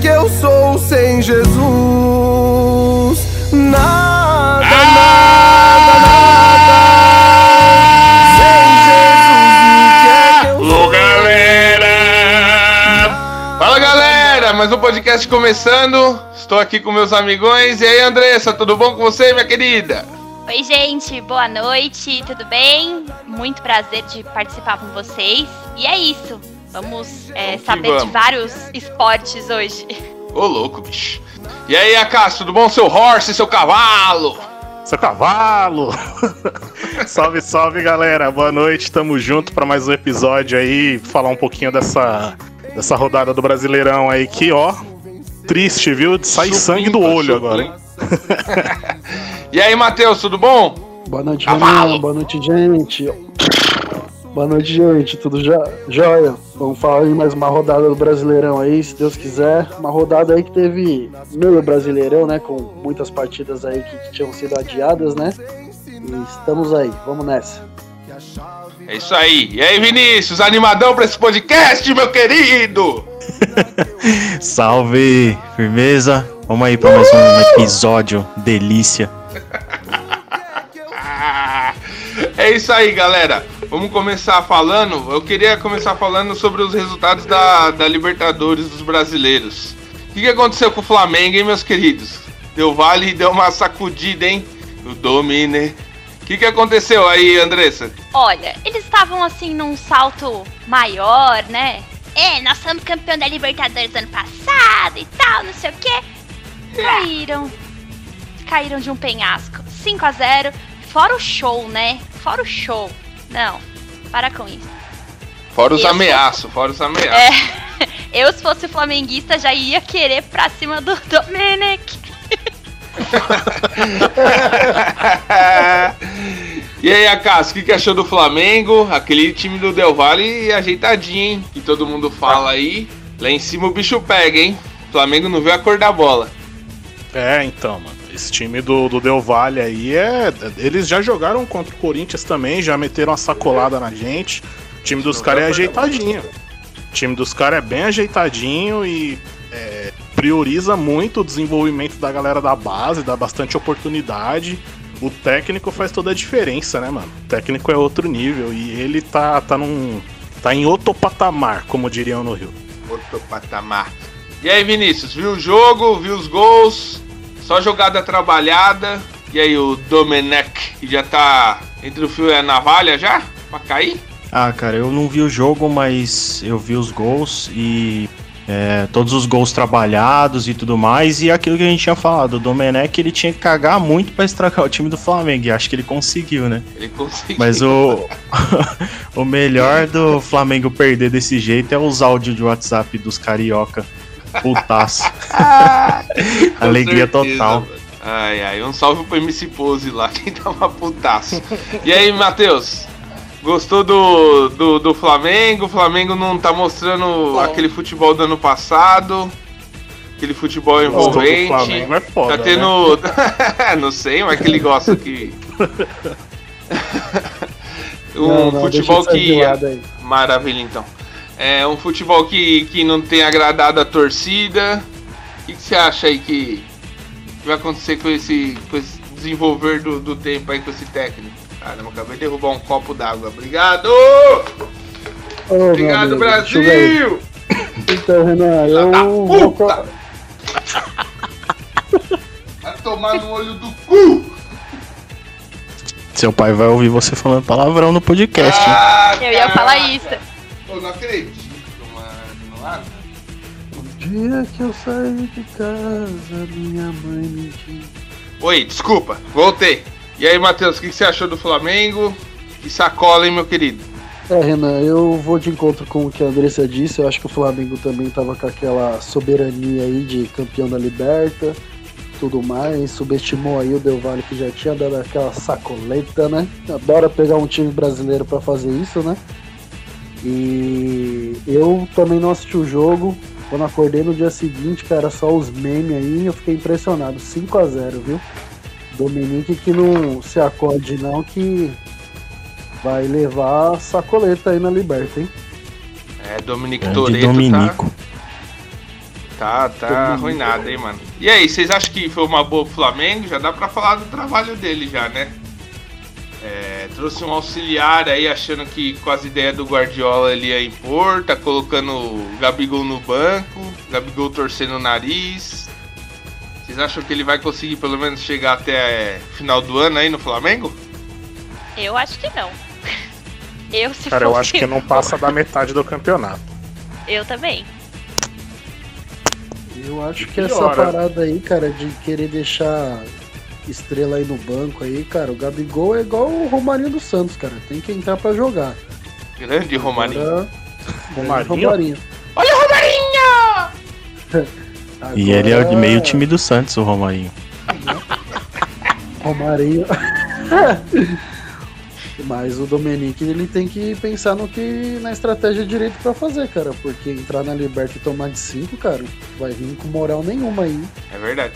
que eu sou sem Jesus? Nada, nada, nada. Sem Jesus, o que é que eu Alô, galera! Fala, galera! Mais um podcast começando. Estou aqui com meus amigões. E aí, Andressa, tudo bom com você, minha querida? Oi, gente, boa noite, tudo bem? Muito prazer de participar com vocês. E é isso, vamos é, saber vamos. de vários esportes hoje. Ô, louco, bicho. E aí, Acácio, tudo bom? Seu horse, seu cavalo? Seu cavalo! salve, salve galera, boa noite, tamo junto pra mais um episódio aí, falar um pouquinho dessa, dessa rodada do Brasileirão aí que, ó, triste, viu? Sai sangue do olho agora, hein? e aí, Matheus, tudo bom? Boa noite, Cavalo. Boa noite, gente. Boa noite, gente. Tudo já? Jóia. Vamos falar de mais uma rodada do Brasileirão aí, se Deus quiser. Uma rodada aí que teve meio Brasileirão, né? Com muitas partidas aí que tinham sido adiadas, né? E estamos aí. Vamos nessa. É isso aí. E aí, Vinícius, animadão pra esse podcast, meu querido? Salve, firmeza. Vamos aí para mais um episódio delícia. É isso aí, galera. Vamos começar falando. Eu queria começar falando sobre os resultados da, da Libertadores dos brasileiros. O que, que aconteceu com o Flamengo, hein, meus queridos? Deu vale e deu uma sacudida, hein? O Domine. O que, que aconteceu aí, Andressa? Olha, eles estavam assim num salto maior, né? É, nós somos campeão da Libertadores ano passado e tal, não sei o quê. Caíram. Caíram de um penhasco. 5 a 0 Fora o show, né? Fora o show. Não, para com isso. Fora os ameaços, fora os ameaços. É, eu se fosse flamenguista já ia querer pra cima do Domenech. e aí, Acas, o que, que achou do Flamengo? Aquele time do Del Valle ajeitadinho, hein? Que todo mundo fala aí. Lá em cima o bicho pega, hein? O Flamengo não viu a cor da bola. É, então, mano. Esse time do, do Del Valle aí é. Eles já jogaram contra o Corinthians também, já meteram uma sacolada na gente. O time dos caras é ajeitadinho. O time dos caras é bem ajeitadinho e é, prioriza muito o desenvolvimento da galera da base, dá bastante oportunidade. O técnico faz toda a diferença, né, mano? O técnico é outro nível e ele tá, tá num. tá em outro patamar, como diriam no Rio. Outro patamar. E aí, Vinícius, viu o jogo, viu os gols? Só jogada trabalhada. E aí, o Domenech, que já tá entre o fio e a navalha já? Pra cair? Ah, cara, eu não vi o jogo, mas eu vi os gols e é, todos os gols trabalhados e tudo mais. E aquilo que a gente tinha falado, o Domenech ele tinha que cagar muito pra estragar o time do Flamengo. E acho que ele conseguiu, né? Ele conseguiu. Mas o, o melhor do Flamengo perder desse jeito é os áudios de WhatsApp dos carioca. Putaço. Com Alegria certeza, total. mano. Ai, ai, um salve pro MC Pose lá, que tá uma putaço. E aí, Matheus? Gostou do, do, do Flamengo? O Flamengo não tá mostrando aquele futebol do ano passado. Aquele futebol Gostou do envolvente. Flamengo é foda, Tá né? tendo. não sei, mas que ele gosta que. um Não, não, futebol que. Maravilha, então. É um futebol que, que não tem agradado a torcida. O que, que você acha aí que, que vai acontecer com esse, com esse desenvolver do, do tempo aí com esse técnico? Caramba, acabei de derrubar um copo d'água. Obrigado! Meu Obrigado. Brasil! Então, Renan, eu. da vou puta! Vai tomar no olho do cu! Seu pai vai ouvir você falando palavrão no podcast. Ah, Eu ia falar isso. Eu não acredito, mano. Não há- O dia que eu saí de casa, minha mãe me disse. Oi, desculpa, voltei. E aí, Matheus, o que, que você achou do Flamengo? Que sacola, hein, meu querido? É, Renan, eu vou de encontro com o que a Andressa disse. Eu acho que o Flamengo também tava com aquela soberania aí de campeão da Liberta, tudo mais. Subestimou aí o Del Valle que já tinha dado aquela sacoleta, né? Adora pegar um time brasileiro pra fazer isso, né? E eu também não assisti o jogo. Quando acordei no dia seguinte, cara, só os memes aí, eu fiquei impressionado. 5 a 0 viu? Dominique que não se acorde não, que vai levar a sacoleta aí na Liberta, hein? É, Dominique Toretto tá, Dominico. Tá, tá arruinado, hein, mano. E aí, vocês acham que foi uma boa pro Flamengo? Já dá pra falar do trabalho dele já, né? É, trouxe um auxiliar aí, achando que com as ideias do Guardiola ele ia impor, tá colocando o Gabigol no banco, Gabigol torcendo o nariz. Vocês acham que ele vai conseguir pelo menos chegar até é, final do ano aí no Flamengo? Eu acho que não. Eu, se Cara, eu acho que não passa da metade do campeonato. Eu também. Eu acho que essa parada aí, cara, de querer deixar estrela aí no banco aí, cara, o Gabigol é igual o Romarinho dos Santos, cara. Tem que entrar pra jogar. Grande Romarinho. Agora, Romarinho? Romarinho. Olha o Romarinho! E ele é de Agora, meio time do Santos, o Romarinho. Romarinho. Mas o Domenic ele tem que pensar no que na estratégia direito pra fazer, cara, porque entrar na Liberta e tomar de 5, cara, vai vir com moral nenhuma aí. É verdade.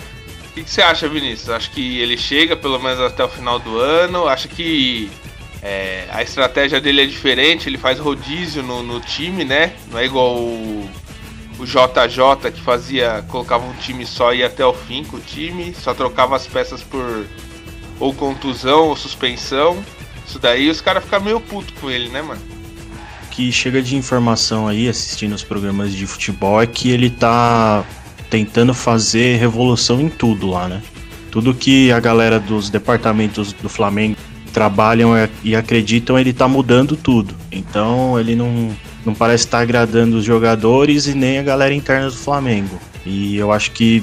Que, que você acha, Vinícius? Acha que ele chega pelo menos até o final do ano? Acha que é, a estratégia dele é diferente? Ele faz rodízio no, no time, né? Não é igual o, o JJ que fazia, colocava um time só e ia até o fim com o time, só trocava as peças por ou contusão ou suspensão. Isso daí os caras ficam meio puto com ele, né, mano? que chega de informação aí, assistindo os programas de futebol, é que ele tá tentando fazer revolução em tudo lá, né? Tudo que a galera dos departamentos do Flamengo trabalham e- e acreditam, ele tá mudando tudo. Então ele não, não parece estar agradando os jogadores e nem a galera interna do Flamengo. E eu acho que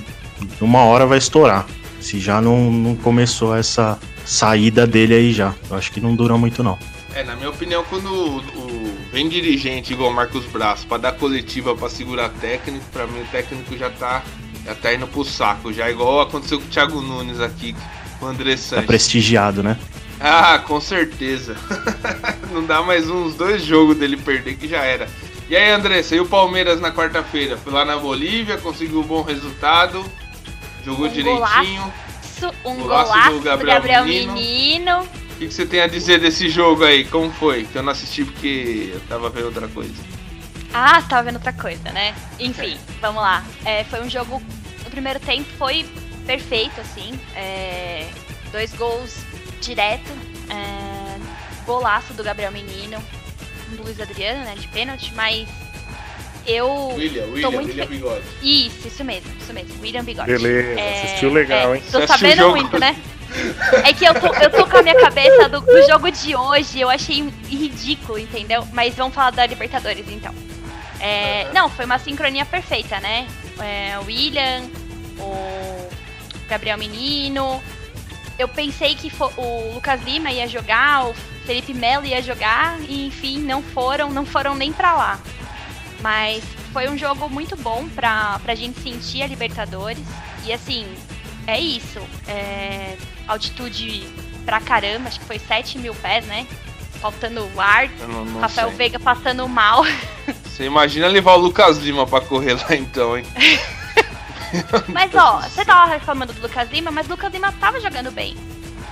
uma hora vai estourar. Se já não, não começou essa saída dele aí já. Eu acho que não dura muito não. É, na minha opinião, quando o, o- vem dirigente igual o Marcos Braz pra dar coletiva pra segurar técnico, pra mim o técnico já tá, já tá indo pro saco. Já igual aconteceu com o Thiago Nunes aqui, com o André Tá Sanches. prestigiado, né? Ah, com certeza. Não dá mais uns dois jogos dele perder que já era. E aí, Andressa, e o Palmeiras na quarta-feira? Foi lá na Bolívia, conseguiu um bom resultado, jogou Um direitinho. Isso, um Golaço golaço do do Gabriel Gabriel, Menino. Menino. O que, que você tem a dizer desse jogo aí? Como foi? Que eu não assisti porque eu tava vendo outra coisa. Ah, você tava vendo outra coisa, né? Enfim, vamos lá. É, foi um jogo. O primeiro tempo foi perfeito, assim. É, dois gols direto. É, golaço do Gabriel Menino. Do Luiz Adriano, né? De pênalti, mas. Eu. William, William, muito William Bigode. Isso, isso mesmo, isso mesmo. William Bigode. Beleza, É, assistiu legal, é, hein? Tô Você sabendo jogo? muito, né? É que eu tô, eu tô com a minha cabeça do, do jogo de hoje, eu achei ridículo, entendeu? Mas vamos falar da Libertadores então. É, Não, foi uma sincronia perfeita, né? É, o William, o Gabriel Menino. Eu pensei que o Lucas Lima ia jogar, o Felipe Melo ia jogar, e enfim, não foram, não foram nem pra lá. Mas foi um jogo muito bom pra, pra gente sentir a Libertadores. E assim, é isso. É, altitude pra caramba, acho que foi 7 mil pés, né? Faltando ar. Eu não, não Rafael sei. Veiga passando mal. Você imagina levar o Lucas Lima pra correr lá então, hein? Mas ó, você tava reclamando do Lucas Lima, mas o Lucas Lima tava jogando bem.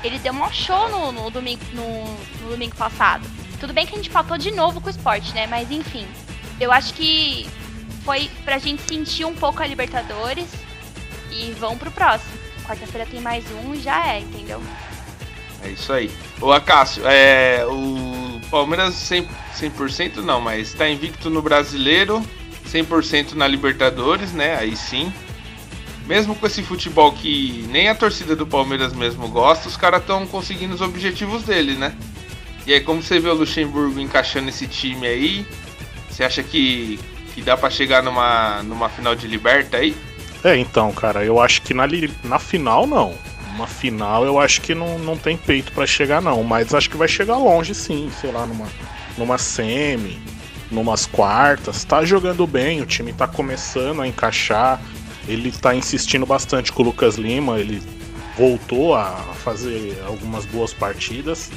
Ele deu um show no, no domingo, no, no domingo passado. Tudo bem que a gente faltou de novo com o esporte, né? Mas enfim. Eu acho que foi pra gente sentir um pouco a Libertadores e vão pro próximo. Quarta-feira tem mais um já é, entendeu? É isso aí. Ô Acácio, é, o Palmeiras 100%, 100% não, mas tá invicto no Brasileiro, 100% na Libertadores, né? Aí sim. Mesmo com esse futebol que nem a torcida do Palmeiras mesmo gosta, os caras estão conseguindo os objetivos dele, né? E aí, como você vê o Luxemburgo encaixando esse time aí, você acha que, que dá pra chegar numa, numa final de Liberta aí? É, então, cara, eu acho que na, na final não. Uma final eu acho que não, não tem peito pra chegar, não. Mas acho que vai chegar longe sim, sei lá, numa, numa semi, numas quartas. Tá jogando bem, o time tá começando a encaixar. Ele tá insistindo bastante com o Lucas Lima, ele voltou a fazer algumas boas partidas.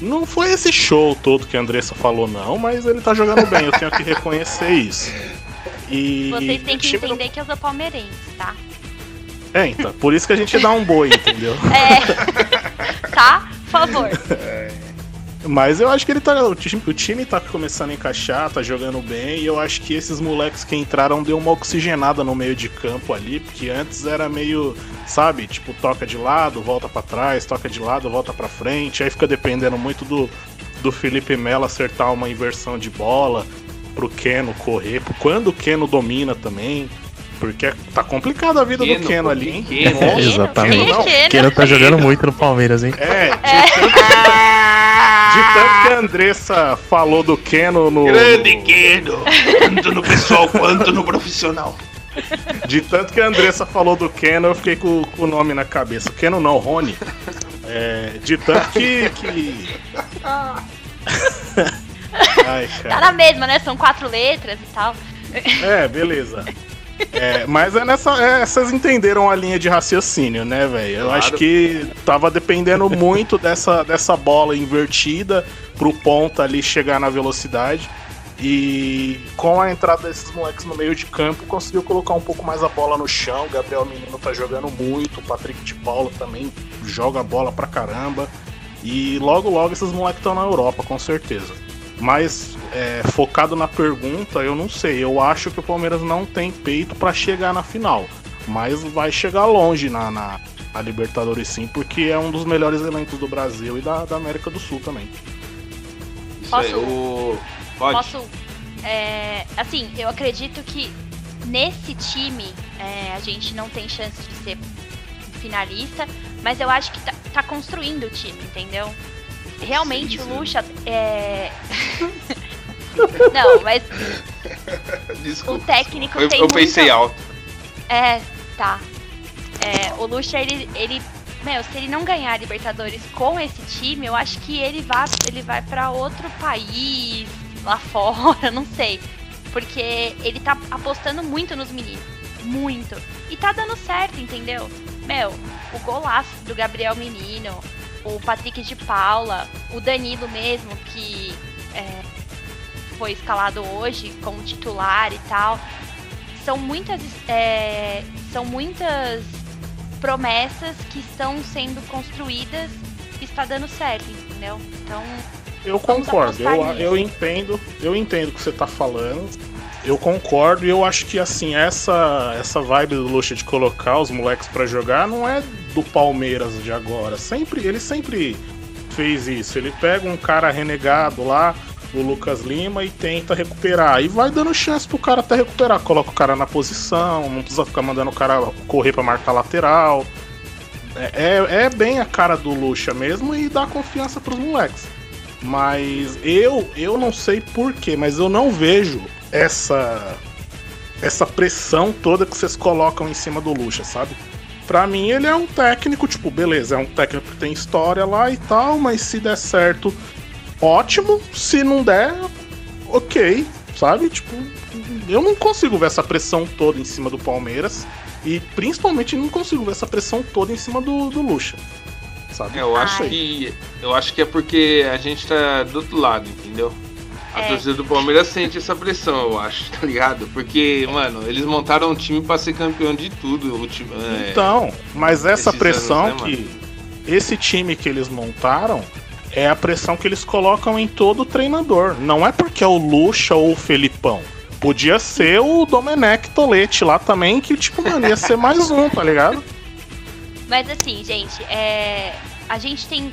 Não foi esse show todo que a Andressa falou, não, mas ele tá jogando bem, eu tenho que reconhecer isso. E Vocês têm que time do- entender que eu sou palmeirense, tá? É, então, por isso que a gente dá um boi, entendeu? É. tá? Por favor. Mas eu acho que ele tá. O time, o time tá começando a encaixar, tá jogando bem, e eu acho que esses moleques que entraram deu uma oxigenada no meio de campo ali, porque antes era meio, sabe, tipo, toca de lado, volta para trás, toca de lado, volta para frente, aí fica dependendo muito do, do Felipe Melo acertar uma inversão de bola pro Keno correr, quando o Keno domina também. Porque tá complicada a vida Keno, do Keno ali, hein? Keno. Nossa, Exatamente. Keno não. Keno. Tá jogando muito no Palmeiras, hein? É, de tanto, de tanto que a Andressa falou do Keno no. Grande no- Keno, tanto no pessoal quanto no profissional. De tanto que a Andressa falou do Keno, eu fiquei com, com o nome na cabeça. Keno não, Rony. É, de tanto que. que... Ai, Tá cara. na mesma, né? São quatro letras e tal. É, beleza. É, mas é nessa. é, vocês entenderam a linha de raciocínio, né, velho? Eu Claro. acho que tava dependendo muito dessa, dessa bola invertida pro ponta ali chegar na velocidade. E com a entrada desses moleques no meio de campo, conseguiu colocar um pouco mais a bola no chão. O Gabriel Menino tá jogando muito, o Patrick de Paula também joga a bola pra caramba. E logo, logo esses moleques estão na Europa, com certeza. Mas é, focado na pergunta, eu não sei. Eu acho que o Palmeiras não tem peito pra chegar na final. Mas vai chegar longe na, na, na Libertadores sim, porque é um dos melhores elementos do Brasil e da, da América do Sul também. Isso aí, Posso- o... Pode. Posso. é, assim, eu acredito que nesse time é, a gente não tem chance de ser finalista, mas eu acho que tá, tá construindo o time, entendeu? Realmente o. Lucha é. não, mas Desculpa. o técnico Eu, tem eu pensei muita- alto. É, tá. É, o Lucha, ele, ele. Meu, se ele não ganhar a Libertadores com esse time, eu acho que ele vai, ele vai para outro país, lá fora, não sei. Porque ele tá apostando muito nos meninos. Muito. E tá dando certo, entendeu? Meu, o golaço do Gabriel Menino, o Patrick de Paula, o Danilo mesmo, que é, foi escalado hoje como titular e tal são muitas é, são muitas promessas que estão sendo construídas e está dando certo, entendeu? Então, Eu concordo, eu, nisso. eu entendo, eu entendo o que você tá falando. Eu concordo e eu acho que assim, essa essa vibe do Lucha de colocar os moleques pra jogar não é do Palmeiras de agora. Sempre, ele sempre fez isso. Ele pega um cara renegado lá, o Lucas Lima, e tenta recuperar. E vai dando chance pro cara até recuperar. Coloca o cara na posição, não precisa ficar mandando o cara correr pra marcar lateral. É, é, é bem a cara do Lucha mesmo e dá confiança pros moleques. Mas eu eu não sei porquê, mas eu não vejo essa essa pressão toda que vocês colocam em cima do Lucha, sabe? Pra mim ele é um técnico, tipo, beleza, é um técnico que tem história lá e tal, mas se der certo, ótimo. Se não der, ok, sabe? Tipo, eu não consigo ver essa pressão toda em cima do Palmeiras. E principalmente não consigo ver essa pressão toda em cima do, do Lucha. Sabe? É, Eu acho Ai. que. Eu acho que é porque a gente tá do outro lado, entendeu? A É. torcida do Palmeiras sente essa pressão, eu acho, tá ligado? Porque, mano, eles montaram um time pra ser campeão de tudo. O time, é, Então, mas essa pressão anos, né, que esse time que eles montaram é a pressão que eles colocam em todo treinador. Não é porque é o Lucha ou o Felipão. Podia ser o Domenech Tolete lá também, que, tipo, mano, ia ser mais um, tá ligado? mas assim, gente, é, a gente tem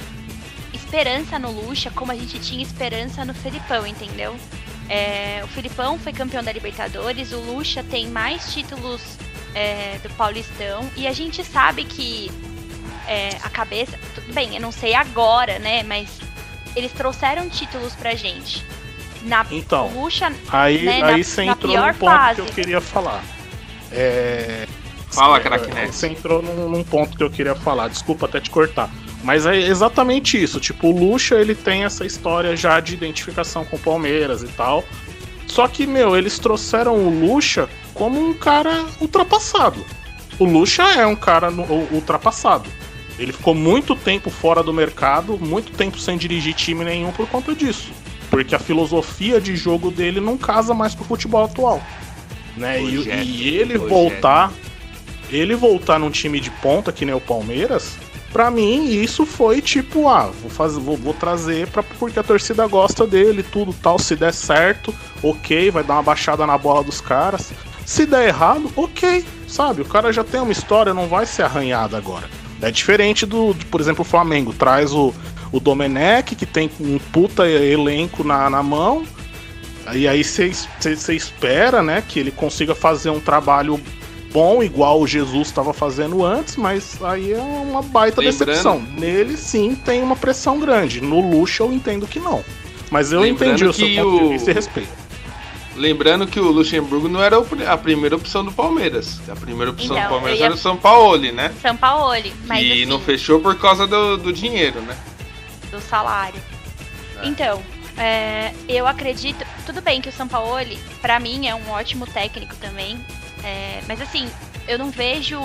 esperança no Lucha como a gente tinha esperança no Felipão, entendeu? É, o Felipão foi campeão da Libertadores, o Lucha tem mais títulos é, do Paulistão e a gente sabe que é, a cabeça. Tudo bem, eu não sei agora, né? Mas eles trouxeram títulos pra gente. Na, Então, o Lucha Aí, Né, aí na- você na entrou num ponto fase. que eu queria falar. É. Fala, craque Neto. Você entrou num, num ponto que eu queria falar, desculpa até te cortar. Mas é exatamente isso. Tipo, o Lucha ele tem essa história já de identificação com o Palmeiras e tal. Só que, meu, eles trouxeram o Lucha como um cara ultrapassado. O Lucha é um cara ultrapassado. Ele ficou muito tempo fora do mercado, muito tempo sem dirigir time nenhum por conta disso. Porque a filosofia de jogo dele não casa mais com o futebol atual. Né? E, e ele voltar. Ele voltar num time de ponta, que nem o Palmeiras, Pra mim, isso foi tipo, ah, vou fazer, vou, vou trazer pra, porque a torcida gosta dele, tudo tal. Se der certo, ok, vai dar uma baixada na bola dos caras. Se der errado, ok, sabe? O cara já tem uma história, não vai ser arranhado agora. É diferente do, por exemplo, o Flamengo. Traz o, o Domenech, que tem um puta elenco na, na mão. E aí você espera, né, que ele consiga fazer um trabalho bom, igual o Jesus estava fazendo antes, mas aí é uma baita Lembrando- decepção. Nele sim tem uma pressão grande. No luxo eu entendo que não. Mas eu Lembrando entendi o seu que ponto de o- vista e respeito. Lembrando que o Luxemburgo não era a primeira opção do Palmeiras. A primeira opção Então, do Palmeiras ia- era o São Paulo, né? São Paulo, mas e assim, não fechou por causa do, do dinheiro, né? do salário. É. Então, é, eu acredito. Tudo bem que o São Paulo, pra mim, é um ótimo técnico também. É, mas assim, eu não vejo.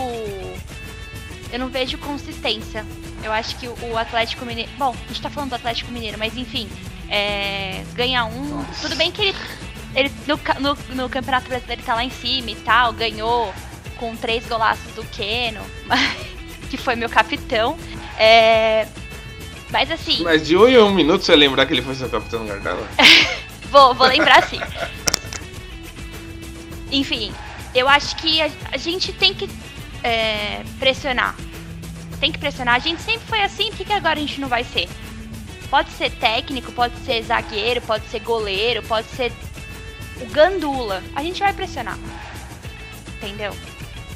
Eu não vejo consistência. Eu acho que o Atlético Mineiro. Bom, a gente tá falando do Atlético Mineiro, mas enfim. É, ganha um. Tudo bem que ele. ele no, no, no Campeonato Brasileiro ele tá lá em cima e tal, ganhou com três golaços do Keno, que foi meu capitão. É, mas assim. Mas de um em um minuto você lembrar que ele foi seu capitão Gardala? Vou, vou lembrar sim. Enfim, eu acho que a, a gente tem que é, pressionar. Tem que pressionar. A gente sempre foi assim, por que, que agora a gente não vai ser? Pode ser técnico, pode ser zagueiro, pode ser goleiro, pode ser o gandula. A gente vai pressionar. Entendeu?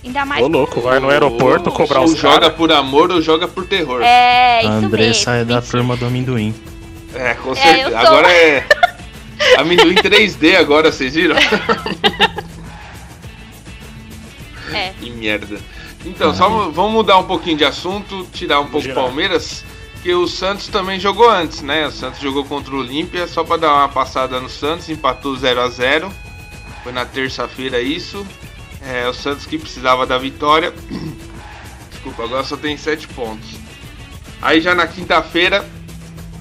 Ainda mais. Ô louco, vai no aeroporto cobrar ou os joga por amor ou joga por terror. É, A isso Andressa mesmo. é da turma do amendoim. É, com É, certeza. eu sou- Agora é. Amendoim 3D agora, vocês viram? É. Que merda. Então, só vamos mudar um pouquinho de assunto, tirar um pouco o Geral. Palmeiras, que o Santos também jogou antes, né? O Santos jogou contra o Olímpia, só pra dar uma passada no Santos, empatou 0 a 0 Foi na terça-feira isso. É, o Santos que precisava da vitória. Desculpa, agora só tem 7 pontos. Aí já na quinta-feira,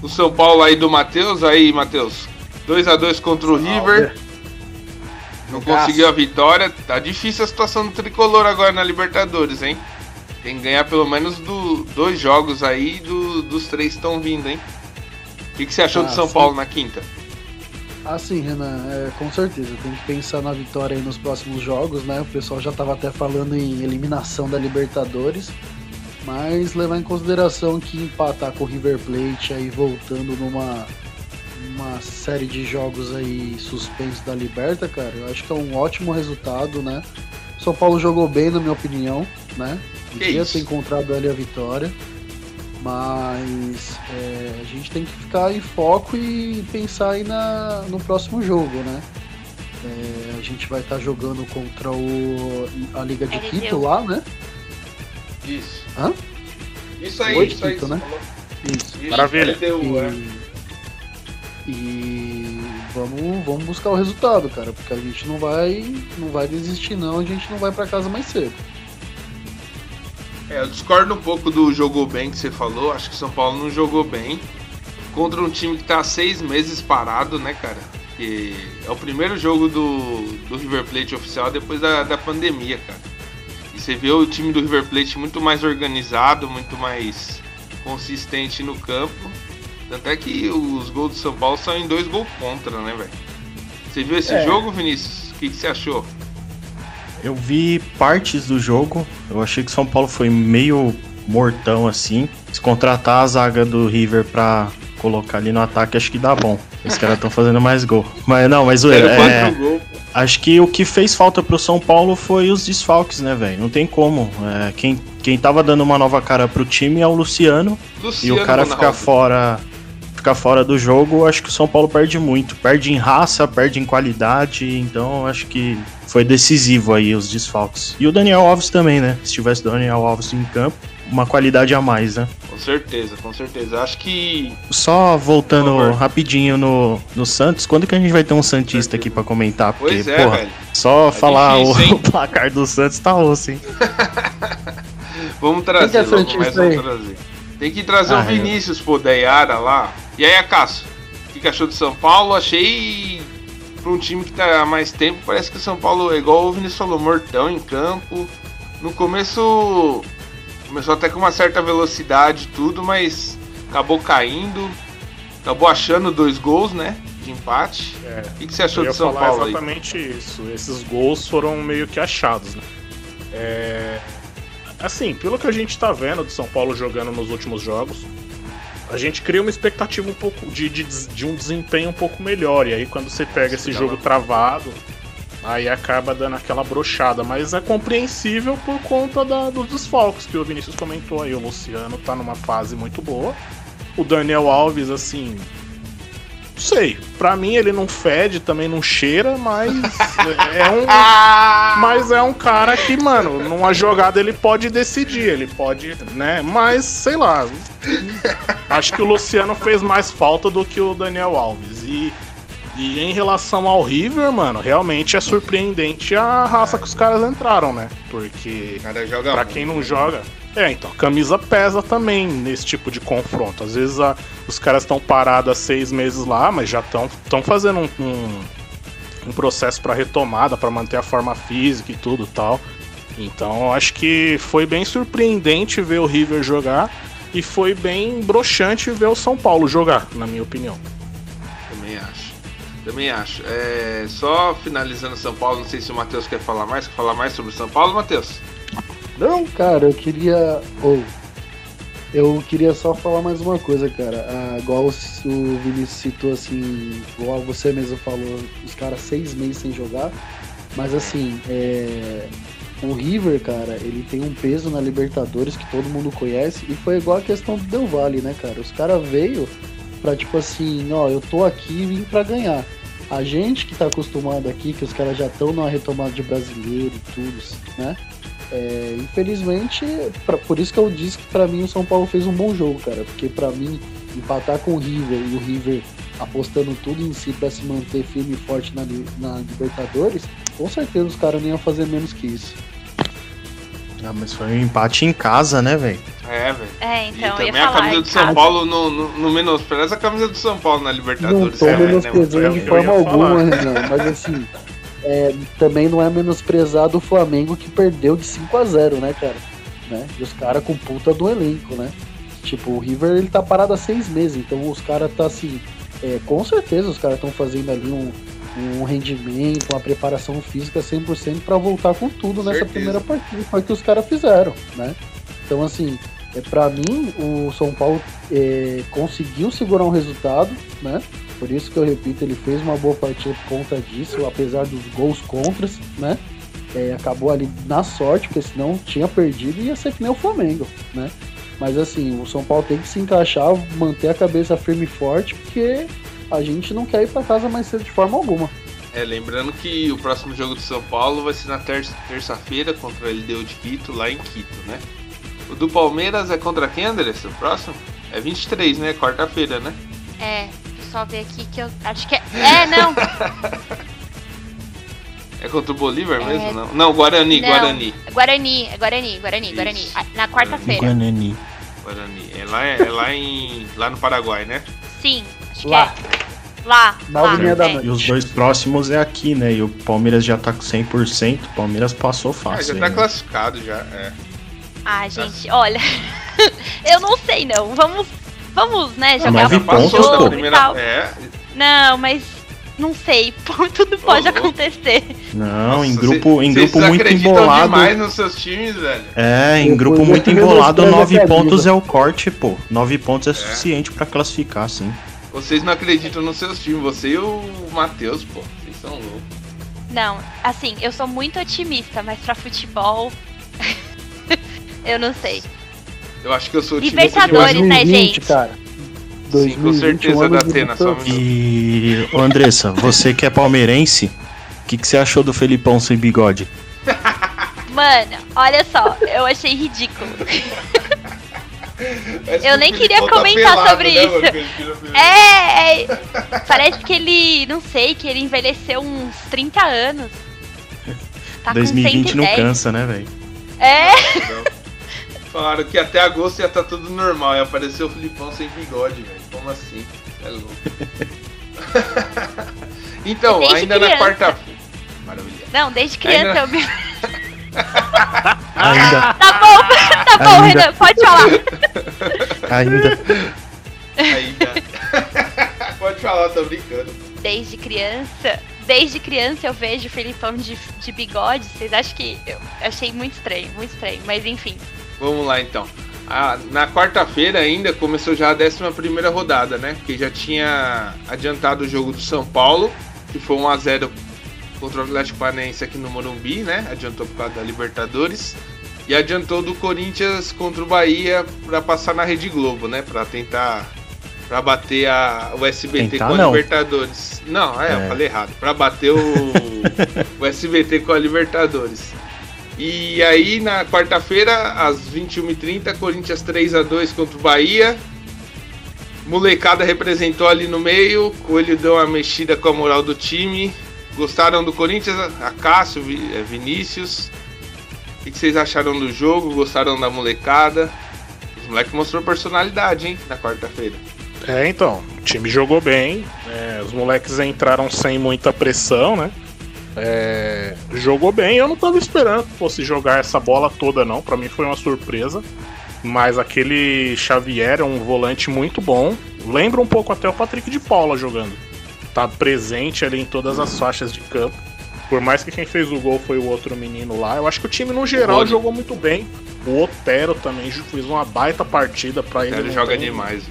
o São Paulo aí do Matheus, aí, Matheus, 2 a 2 contra o River. Não conseguiu a vitória. Tá difícil a situação do tricolor agora na Libertadores, hein? Tem que ganhar pelo menos do, dois jogos aí do- dos três que estão vindo, hein? O que, que você achou Ah, do São sim. Paulo na quinta? Ah, sim, Renan, é, com certeza. Tem que pensar na vitória aí nos próximos jogos, né? O pessoal já estava até falando em eliminação da Libertadores. Mas levar em consideração que empatar com o River Plate aí voltando numa uma série de jogos aí suspensos da Liberta, cara, eu acho que é um ótimo resultado, né? São Paulo jogou bem, na minha opinião, né? Podia ter encontrado ali a vitória. Mas é, a gente tem que ficar em foco e pensar aí na, no próximo jogo, né? É, a gente vai estar jogando contra o, a Liga de LDU. Quito lá, né? Isso. Hã? Isso aí, Oito isso aí. quinto, você né? Isso. Isso, Maravilha. LDU, é. E, vamos, vamos buscar o resultado, cara, porque a gente não vai, não vai desistir não, a gente não vai pra casa mais cedo. É, eu discordo um pouco do jogou bem que você falou. Acho que São Paulo não jogou bem. Contra um time que tá seis meses parado, né, cara? Que é o primeiro jogo do, do River Plate oficial depois da, da pandemia, cara. E você vê o time do River Plate muito mais organizado, muito mais consistente no campo. Tanto é que os gols do São Paulo são em dois gols contra, né, velho? Você viu esse É. jogo, Vinícius? O que, que você achou? Eu vi partes do jogo. Eu achei que São Paulo foi meio mortão assim. Se contratar a zaga do River pra colocar ali no ataque, acho que dá bom. Os caras estão fazendo mais gol. Mas não, mas Zero é, gol. acho que o que fez falta pro São Paulo foi os desfalques, né, velho? Não tem como. É, quem, quem tava dando uma nova cara pro time é o Luciano. E Luciano o cara Ronaldo. ficar fora, ficar fora do jogo, acho que o São Paulo perde muito. Perde em raça, perde em qualidade, então acho que foi decisivo aí os desfalques. E o Daniel Alves também, né? Se tivesse Daniel Alves em campo, uma qualidade a mais, né? Com certeza, com certeza. Acho que Só voltando rapidinho no, no Santos, quando que a gente vai ter um Santista aqui pra comentar? Porque, Pois é, porra, velho. só falar difícil, o, o placar do Santos tá osso, hein? Vamos trazer, Quem que é vamos aí? trazer. Tem que trazer Ah, o Vinícius, pô, da Yara lá. E aí, Acaso? O que, que achou do São Paulo? Achei pra um time que tá há mais tempo, parece que o São Paulo é igual o Vinícius falou, mortão em campo. No começo Começou até com uma certa velocidade e tudo, mas acabou caindo. Acabou achando dois gols, né? De empate. É. O que, você achou de São Paulo aí? exatamente isso. Esses gols foram meio que achados, né? É, Assim, pelo que a gente tá vendo do São Paulo jogando nos últimos jogos, a gente cria uma expectativa um pouco de, de, de um desempenho um pouco melhor. E aí quando você pega esse jogo travado, aí acaba dando aquela brochada. Mas é compreensível por conta da- dos desfalques que o Vinícius comentou aí. O Luciano tá numa fase muito boa. O Daniel Alves, assim, não sei. Pra mim ele não fede, também não cheira, mas é um. Mas é um cara que, mano, numa jogada ele pode decidir, ele pode, né? Mas, sei lá. Acho que o Luciano fez mais falta do que o Daniel Alves. E, e em relação ao River, mano, realmente é surpreendente a raça que os caras entraram, né? Porque. Cara Pra quem não joga. É, então, camisa pesa também nesse tipo de confronto. Às vezes a- os caras estão parados há seis meses lá, mas já estão fazendo um, um, um processo pra retomada, pra manter a forma física e tudo tal. Então, acho que foi bem surpreendente ver o River jogar e foi bem broxante ver o São Paulo jogar, na minha opinião. Também acho. Também acho. É, só finalizando São Paulo, não sei se o Matheus quer falar mais. Quer falar mais sobre o São Paulo, Matheus? Não, cara, eu queria. Ou. eu queria só falar mais uma coisa, cara. Ah, igual o Vinícius citou, assim, igual você mesmo falou, os caras seis meses sem jogar. Mas assim, é, o River, cara, ele tem um peso na Libertadores que todo mundo conhece. E foi igual a questão do Del Valle, né, cara? Os caras veio pra tipo assim, ó, eu tô aqui e vim pra ganhar. A gente que tá acostumado aqui, que os caras já estão numa retomada de brasileiro e tudo, né? É, infelizmente, pra- por isso que eu disse que pra mim o São Paulo fez um bom jogo, cara. Porque pra mim, empatar com o River e o River apostando tudo em si pra se manter firme e forte na, na Libertadores, com certeza os caras não iam fazer menos que isso. Ah, mas foi um empate em casa, né, velho? É, velho. É, E então, eu também ia a falar. camisa do São. Paulo no, no, no menospreza a camisa do São Paulo na Não Libertadores. tô é, né, menosprezando é o de forma alguma. Renan, mas assim, é, também não é menosprezado o Flamengo que perdeu de 5 a 0 né, cara? Né? E os caras com puta do elenco, né? Tipo, o River ele tá parado há seis meses, então os caras tá assim, é, com certeza os caras estão fazendo ali um, um rendimento, uma preparação física 100% pra voltar com tudo nessa Certeza. primeira partida, foi o que os caras fizeram, né? Então assim, é, para mim o São Paulo é, conseguiu segurar um resultado, né? Por isso que eu repito, ele fez uma boa partida por conta disso, apesar dos gols contras, né? É, acabou ali na sorte, porque senão tinha perdido e ia ser que nem o Flamengo, né? Mas assim, o São Paulo tem que se encaixar, manter a cabeça firme e forte, porque a gente não quer ir pra casa mais cedo de forma alguma. É, lembrando que o próximo jogo do São Paulo vai ser na ter- terça-feira contra a LDU de Quito, lá em Quito, né? O do Palmeiras é contra quem, Andressa? O próximo? É 23, né? Quarta-feira, né? É, só ver aqui que eu acho que é. É, não! É contra o Bolívar É. mesmo? Não, não Guarani, Não. Guarani. Guarani, é Guarani, Guarani, Guarani. Isso. Ah, Na quarta-feira. Guanani. Guarani. É lá, é lá em. lá no Paraguai, né? Sim, acho Lá. que é. Lá, Nove e meia da é. noite. E os dois próximos é aqui, né? E o Palmeiras já tá com 100%. O Palmeiras passou Ah, fácil. já tá hein? classificado já. É. Ah, gente, olha. eu não sei não. Vamos, vamos, né, jogar nove um pontos, jogo pô. e primeira. tal. É. Não, mas não sei. Tudo pode louco. acontecer. Não, em grupo, cê- em vocês grupo muito acreditam embolado. demais nos seus times, velho. É, em grupo muito embolado, nove pontos é o corte, pô. Nove pontos é, suficiente pra classificar, sim. Vocês não acreditam nos seus times, você e o Matheus, pô. Vocês são loucos. Não, assim, eu sou muito otimista, mas pra futebol. eu não sei. Eu acho que eu sou otimista Libertadores, demais. né, 2020, gente? cara. Sim, com 2020, certeza, da Atena, só um minuto. E, Andressa, você que é palmeirense, o que, que você achou do Felipão sem bigode? Mano, olha só, eu achei ridículo. Eu nem queria tá comentar pelado, sobre né, isso. mano, o É, é, parece que ele, não sei, que ele envelheceu uns 30 anos. Tá 2020 com não 110. cansa, né, velho? É, Não. Falaram que até agosto ia estar tudo normal. E apareceu o Filipão sem bigode, velho. Como assim? É louco. então, Desde ainda na criança. quarta-feira. Maravilha. não, desde criança Ainda- eu me... Ainda, Tá bom, tá bom, Ainda. Renan, pode falar. ainda. Ainda. Pode falar, tô brincando. Desde criança, desde criança eu vejo o Felipão de, de bigode. Vocês acham que eu achei muito estranho, muito estranho. Mas enfim, Vamos lá então. Ah, na quarta-feira ainda começou já a 11 primeira rodada, né? Porque já tinha adiantado o jogo do São Paulo, que foi 1 a 0 contra o Atlético Paranaense aqui no Morumbi, né? Adiantou por causa da Libertadores. E adiantou do Corinthians contra o Bahia para passar na Rede Globo, né? Para tentar para bater a, o SBT Tentar com a não. Libertadores. Não, é, eu É. falei errado. Para bater o, o SBT com a Libertadores. E aí, na quarta-feira, às 21h30, Corinthians 3x2 contra o Bahia. Molecada representou ali no meio. Coelho deu uma mexida com a moral do time. Gostaram do Corinthians? A Cássio, eh, Vinícius. O que vocês acharam do jogo? Gostaram da molecada? Os moleques mostrou personalidade, hein, na quarta-feira. É, então, o time jogou bem, é, os moleques entraram sem muita pressão, né? É, jogou bem, eu não tava esperando que fosse jogar essa bola toda, não. Pra mim foi uma surpresa. Mas aquele Xavier é um volante muito bom. Lembra um pouco até o Patrick de Paula jogando. Tá presente ali em todas as faixas de campo. Por mais que quem fez o gol foi o outro menino lá, eu acho que o time no geral jogou muito bem. O Otero também fez uma baita partida pra ele. Ele joga tem- demais.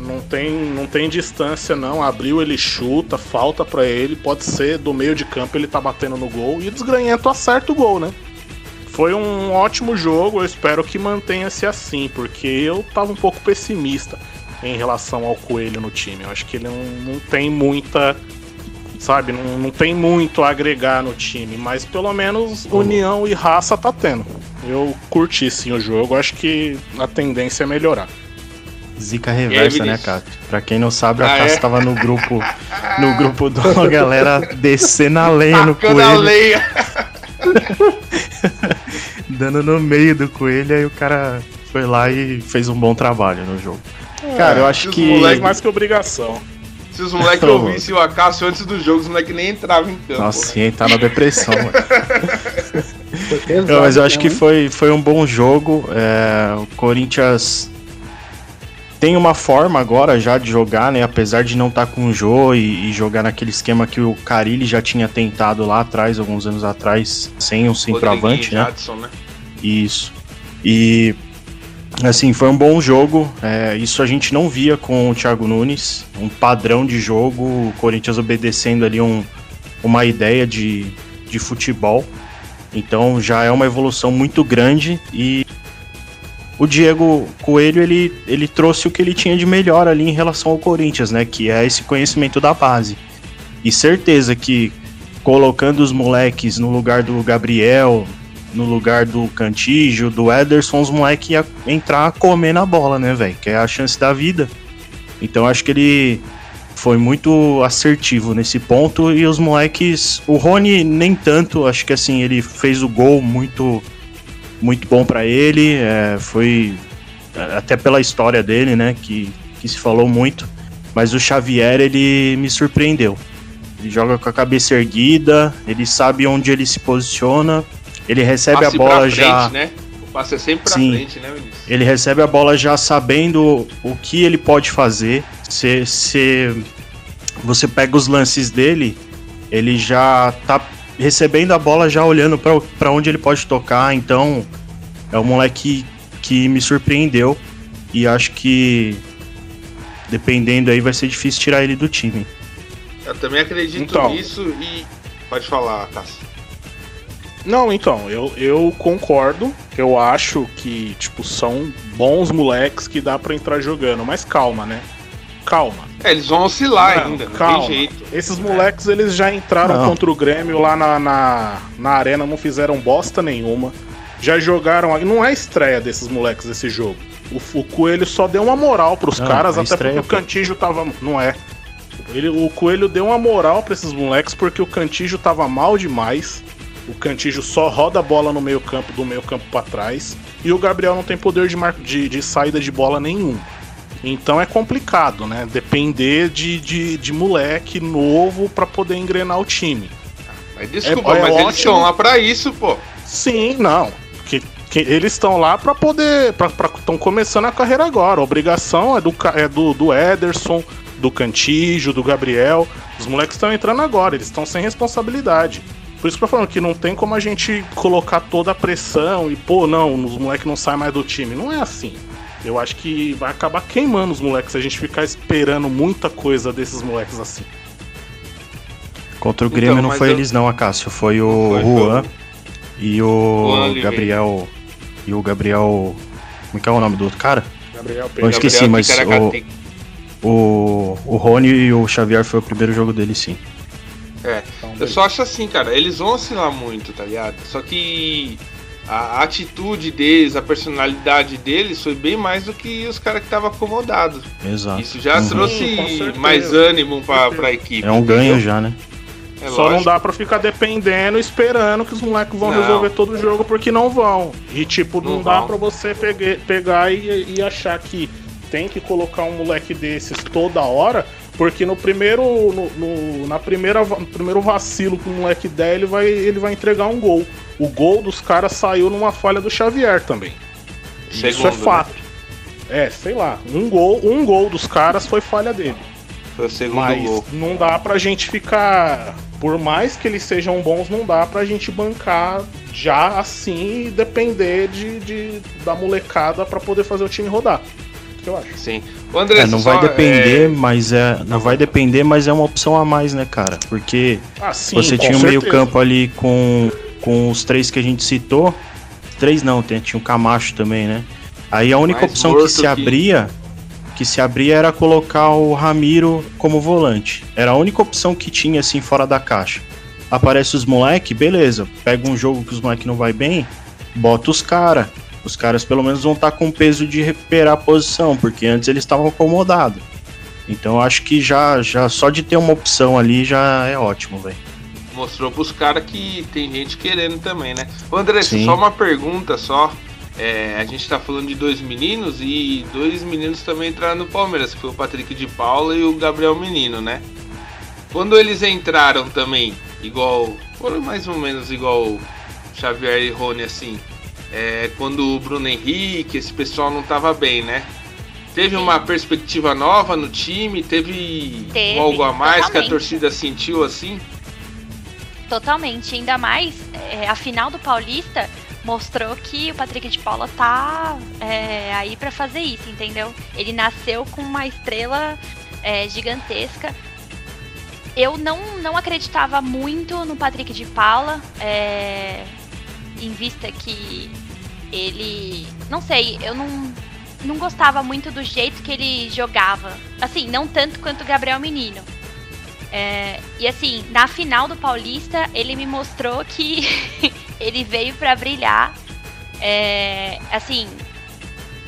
Não tem, não tem distância não. Abriu, ele chuta, falta pra ele. Pode ser do meio de campo ele tá batendo no gol e o desgranhento acerta o gol, né? Foi um ótimo jogo, eu espero que mantenha-se assim, porque eu tava um pouco pessimista em relação ao Coelho no time. Eu acho que ele não, não tem muita. Sabe, não, não tem muito a agregar no time, mas pelo menos união e raça tá tendo. Eu curti sim o jogo, acho que a tendência é melhorar. Zica reversa, né, Vinícius? Cássio? Pra quem não sabe, a Ah, Cássio é? tava no grupo. No grupo da galera descendo a lenha no a coelho, leia. dando no meio do coelho, aí o cara foi lá e fez um bom trabalho no jogo. Cara, eu acho os que. moleques Mais que obrigação. Se os moleques ouvissem o Acácio antes do jogo, os moleques nem entravam em campo. Nossa, ia entrar na depressão, mano. Pesado Não, mas eu acho que mesmo, hein? foi, foi um bom jogo. é, o Corinthians tem uma forma agora já de jogar, né? Apesar de não estar com o Jô e, e jogar naquele esquema que o Carilli já tinha tentado lá atrás, alguns anos atrás, sem um centroavante, né? Né? Isso. E assim, foi um bom jogo. é, isso a gente não via com o Thiago Nunes. Um padrão de jogo, o Corinthians obedecendo ali um, uma ideia de, de futebol. Então já é uma evolução muito grande e o Diego Coelho ele, ele trouxe o que ele tinha de melhor ali em relação ao Corinthians, né? Que é esse conhecimento da base. E certeza que colocando os moleques no lugar do Gabriel, no lugar do Cantígio, do Ederson, os moleques iam entrar a comer na bola, né, velho? Que é a chance da vida. Então acho que ele foi muito assertivo nesse ponto e os moleques, o Rony nem tanto, acho que assim, ele fez o gol muito muito bom pra ele, é, foi até pela história dele, né, que, que se falou muito, mas o Xavier ele me surpreendeu. Ele joga com a cabeça erguida, ele sabe onde ele se posiciona, ele recebe Passe a bola frente, já né? O passe é sempre pra Sim. frente, né, Vinícius? ele recebe a bola já sabendo o que ele pode fazer. Se, se você pega os lances dele, ele já tá recebendo a bola já olhando pra- pra onde ele pode tocar. Então é um moleque que me surpreendeu e acho que dependendo aí vai ser difícil tirar ele do time. Eu também acredito Então. nisso e. Pode falar, Cássio. Não, então, eu, eu concordo. Eu acho que, tipo, são bons moleques que dá pra entrar jogando. Mas calma, né? Calma. É, eles vão oscilar Não, ainda, não calma. tem jeito. Esses moleques, eles já entraram Não. contra o Grêmio lá na, na, na arena, não fizeram bosta nenhuma. Já jogaram. Não é estreia desses moleques esse jogo. O, o Coelho só deu uma moral pros Não, caras, é até estreia, porque o pô. Cantígio tava. Não é. Ele, o Coelho deu uma moral pra esses moleques porque o Cantígio tava mal demais. O Cantígio só roda a bola no meio campo, do meio campo pra trás. E o Gabriel não tem poder de, mar... de, de saída de bola nenhum. Então é complicado, né? Depender de, de, de moleque novo pra poder engrenar o time. Mas desculpa, É- é mas eles ótimo. estão lá pra isso, pô. Sim, não. Que, que eles estão lá pra poder. Estão começando a carreira agora. A obrigação é do, é do, do Ederson, do Cantígio, do Gabriel. Os moleques estão entrando agora, eles estão sem responsabilidade. Por isso que eu tô falando que não tem como a gente colocar toda a pressão e, pô, não, os moleques não saem mais do time. Não é assim. Eu acho que vai acabar queimando os moleques se a gente ficar esperando muita coisa desses moleques assim. Contra o Então, Grêmio não mas foi eu- eles não, Acácio. Foi o Não foi, foi Juan e Juan o Oliveira. Gabriel. E o Gabriel. Como é que é o nome do outro cara? Gabriel Eu Pedro. esqueci, mas Ticaracati. O, o Rony e o Xavier foi o primeiro jogo dele, sim. É, eu só acho assim, cara, eles vão oscilar muito, tá ligado? Só que a a atitude deles, a personalidade deles foi bem mais do que os caras que estavam acomodados. Exato. Isso já Uhum. trouxe Sim, mais ânimo pra, pra equipe. É um ganho entendeu? já, né? É Só não lógico. dá pra ficar dependendo, esperando que os moleques vão Não. resolver todo o jogo, porque não vão. E tipo, não, Não dá vão. pra você pegue- pegar e, e achar que tem que colocar um moleque desses toda hora, porque no primeiro. No, no- na primeira, no primeiro vacilo que o moleque der, ele vai, ele vai entregar um gol. O gol dos caras saiu numa falha do Xavier também. Isso é Segundo, né? fato. É, sei lá. Um gol, um gol dos caras foi falha dele. Foi o segundo Mas gol. não dá pra gente ficar. Por mais que eles sejam bons, não dá pra gente bancar já assim e depender de, de- da molecada pra poder fazer o time rodar. Eu acho. Sim. O André, É, não só, vai depender, é, mas é. Não vai depender, mas é uma opção a mais, né, cara? Porque Ah, sim, você tinha o certeza. meio-campo ali com, com os três que a gente citou. Três não, tinha o Camacho também, né? Aí a única Mais opção que se que- abria. Que se abria era colocar o Ramiro como volante. Era a única opção que tinha, assim, fora da caixa. Aparece os moleque, beleza. Pega um jogo que os moleque não vai bem, bota os cara. Os caras pelo menos vão estar com peso de recuperar a posição, porque antes eles estavam acomodados. Então eu acho que já, já só de ter uma opção ali já é ótimo, velho. mostrou pros caras que tem gente querendo também, né? Ô, André, só uma pergunta só. É, a gente tá falando de dois meninos e dois meninos também entraram no Palmeiras, que foi o Patrick de Paula e o Gabriel Menino, né? Quando eles entraram também, igual. Foram mais ou menos igual Xavier e Rony, assim. É, quando o Bruno Henrique, esse pessoal não tava bem, né? Teve Sim. uma perspectiva nova no time, teve, Teve, algo a mais que a totalmente. torcida sentiu assim? Totalmente. Ainda mais, é, a final do Paulista mostrou que o Patrick de Paula tá é, aí pra fazer isso, entendeu? Ele nasceu com uma estrela é, gigantesca. Eu não, não acreditava muito no Patrick de Paula, é, em vista que ele. Não sei, eu não, não gostava muito do jeito que ele jogava. Assim, não tanto quanto o Gabriel Menino. É, e assim, na final do Paulista, ele me mostrou que ele veio pra brilhar. É, assim,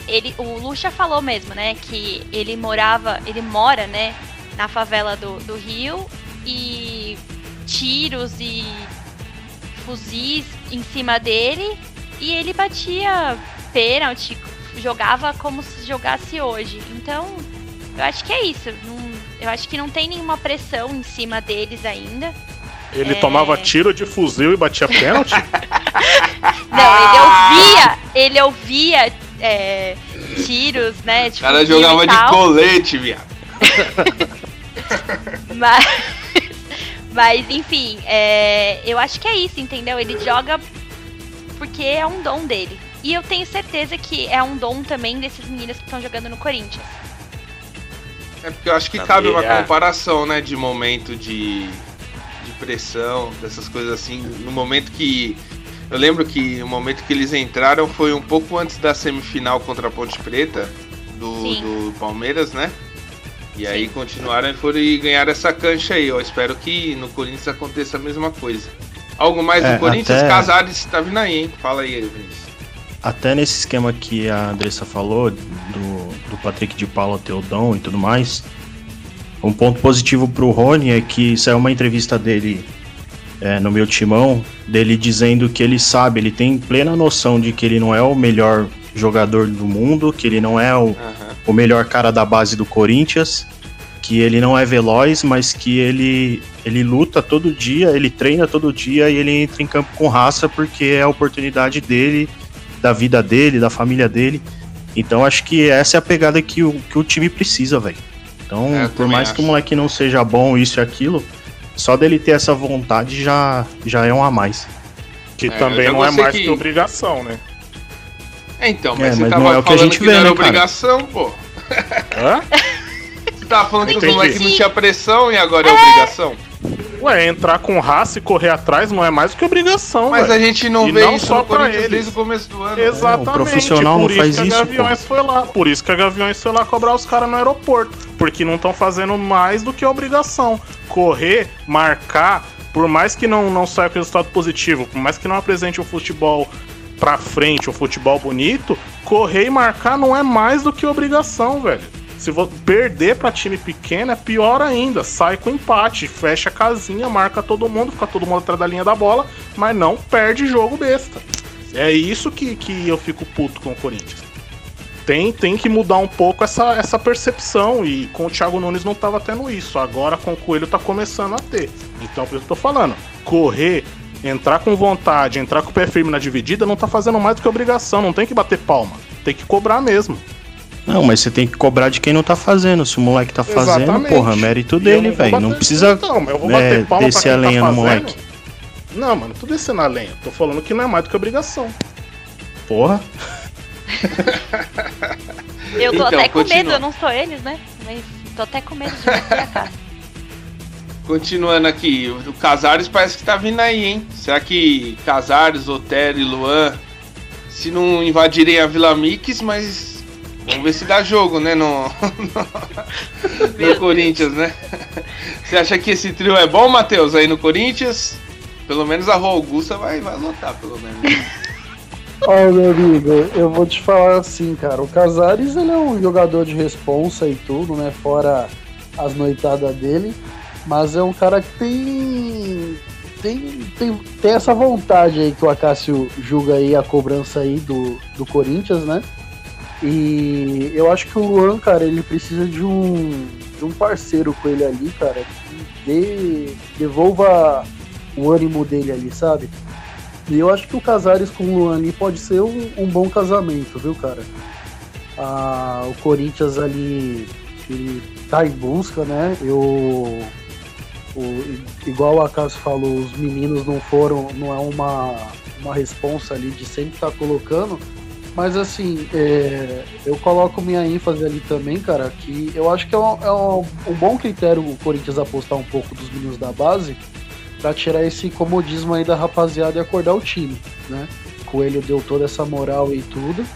ele, o Lucha falou mesmo, né, que ele morava, ele mora, né, na favela do, do Rio e tiros e fuzis em cima dele e ele batia pênalti, jogava como se jogasse hoje. Então, eu acho que é isso. Não- eu acho que não tem nenhuma pressão em cima deles ainda. Ele É. tomava tiro de fuzil e batia pênalti? Não, ele ouvia, ele ouvia é, tiros, né? O cara jogava de colete, viado. Mas, mas enfim, é, eu acho que é isso, entendeu? Ele joga porque é um dom dele. E eu tenho certeza que é um dom também desses meninos que estão jogando no Corinthians. É porque eu acho que cabe uma comparação, né, de momento de, de pressão, dessas coisas assim. No momento que. Eu lembro que o momento que eles entraram foi um pouco antes da semifinal contra a Ponte Preta, do, do Palmeiras, né? E aí Sim. continuaram e foram e ganharam essa cancha aí. Eu espero que no Corinthians aconteça a mesma coisa. Algo mais É, do Corinthians? até- Casares tá vindo aí, hein? Fala aí, Vinícius. Até nesse esquema que a Andressa falou, do, do Patrick de Paula ter o dom e tudo mais, um ponto positivo pro Rony é que saiu uma entrevista dele é, no meu timão, dele dizendo que ele sabe, ele tem plena noção de que ele não é o melhor jogador do mundo, que ele não é o, Aham. o melhor cara da base do Corinthians, que ele não é veloz, mas que ele Ele luta todo dia, ele treina todo dia e ele entra em campo com raça porque é a oportunidade dele, da vida dele, da família dele. Então acho que essa é a pegada que o, que o time precisa, velho. Então, É, por mais que o acho. moleque não seja bom, isso e aquilo, só dele ter essa vontade já, já é um a mais. Que É, também não é mais que- que obrigação, né? É, então, É, mas você mas tava não é o que a gente que vê, não era né, cara? obrigação, pô. Hã? Você tava falando que os Entendi. moleques não tinha pressão e agora é obrigação. Ué, entrar com raça e correr atrás não é mais do que obrigação, Mas velho. a gente não E vê não isso só no pra Corinthians eles. desde o começo do ano. Exatamente. É, o profissional por não faz isso que isso, a Gaviões foi lá. Por isso que a Gaviões foi lá cobrar os caras no aeroporto. Porque não estão fazendo mais do que obrigação. Correr, marcar, por mais que não, não saia com resultado positivo, por mais que não apresente o futebol pra frente, o futebol bonito, correr e marcar não é mais do que obrigação, velho. Se perder pra time pequeno é pior ainda. Sai com empate, fecha a casinha, marca todo mundo, fica todo mundo atrás da linha da bola, mas não perde jogo besta. É isso que, que eu fico puto com o Corinthians. Tem, tem que mudar um pouco essa, essa percepção. E com o Thiago Nunes não tava tendo isso. Agora com o Coelho tá começando a ter. Então, por isso que eu tô falando. Correr, entrar com vontade, entrar com o pé firme na dividida, não tá fazendo mais do que obrigação. Não tem que bater palma. Tem que cobrar mesmo. Não, mas você tem que cobrar de quem não tá fazendo. Se o moleque tá fazendo, Exatamente. porra, mérito dele, velho. Não bater- precisa Então, eu vou é, bater palma pra descer a tá lenha no fazendo. moleque. Não, mano, tô descendo a lenha. Tô falando que não é mais do que obrigação. Porra. Eu tô Então, até com continua. medo, eu não sou eles, né? Mas tô até com medo de meter a cara. Continuando aqui, o Casares parece que tá vindo aí, hein? Será que Casares, Otero e Luan, se não invadirem a Vila Mix, mas vamos ver se dá jogo, né? No, no Corinthians, né? Você acha que esse trio é bom, Matheus, aí no Corinthians? Pelo menos a Rua Augusta vai, vai lotar, pelo menos. Ó, meu amigo, eu vou te falar assim, cara. O Casares, ele é um jogador de responsa e tudo, né? Fora as noitadas dele. Mas é um cara que tem. Tem, tem, tem essa vontade aí que o Acácio julga aí a cobrança aí do, do Corinthians, né? E eu acho que o Luan, cara, ele precisa de um, de um parceiro com ele ali, cara, que dê, devolva o ânimo dele ali, sabe? E eu acho que o Casares com o Luan ali pode ser um, um bom casamento, viu, cara? Ah, o Corinthians ali ele tá em busca, né? Eu, o, igual a Cássio falou, os meninos não foram, não é uma, uma responsa ali de sempre estar colocando. Mas assim, é, eu coloco minha ênfase ali também, cara, que eu acho que é, um, é um- um bom critério o Corinthians apostar um pouco dos meninos da base pra tirar esse comodismo aí da rapaziada e acordar o time, né? Coelho deu toda essa moral e tudo.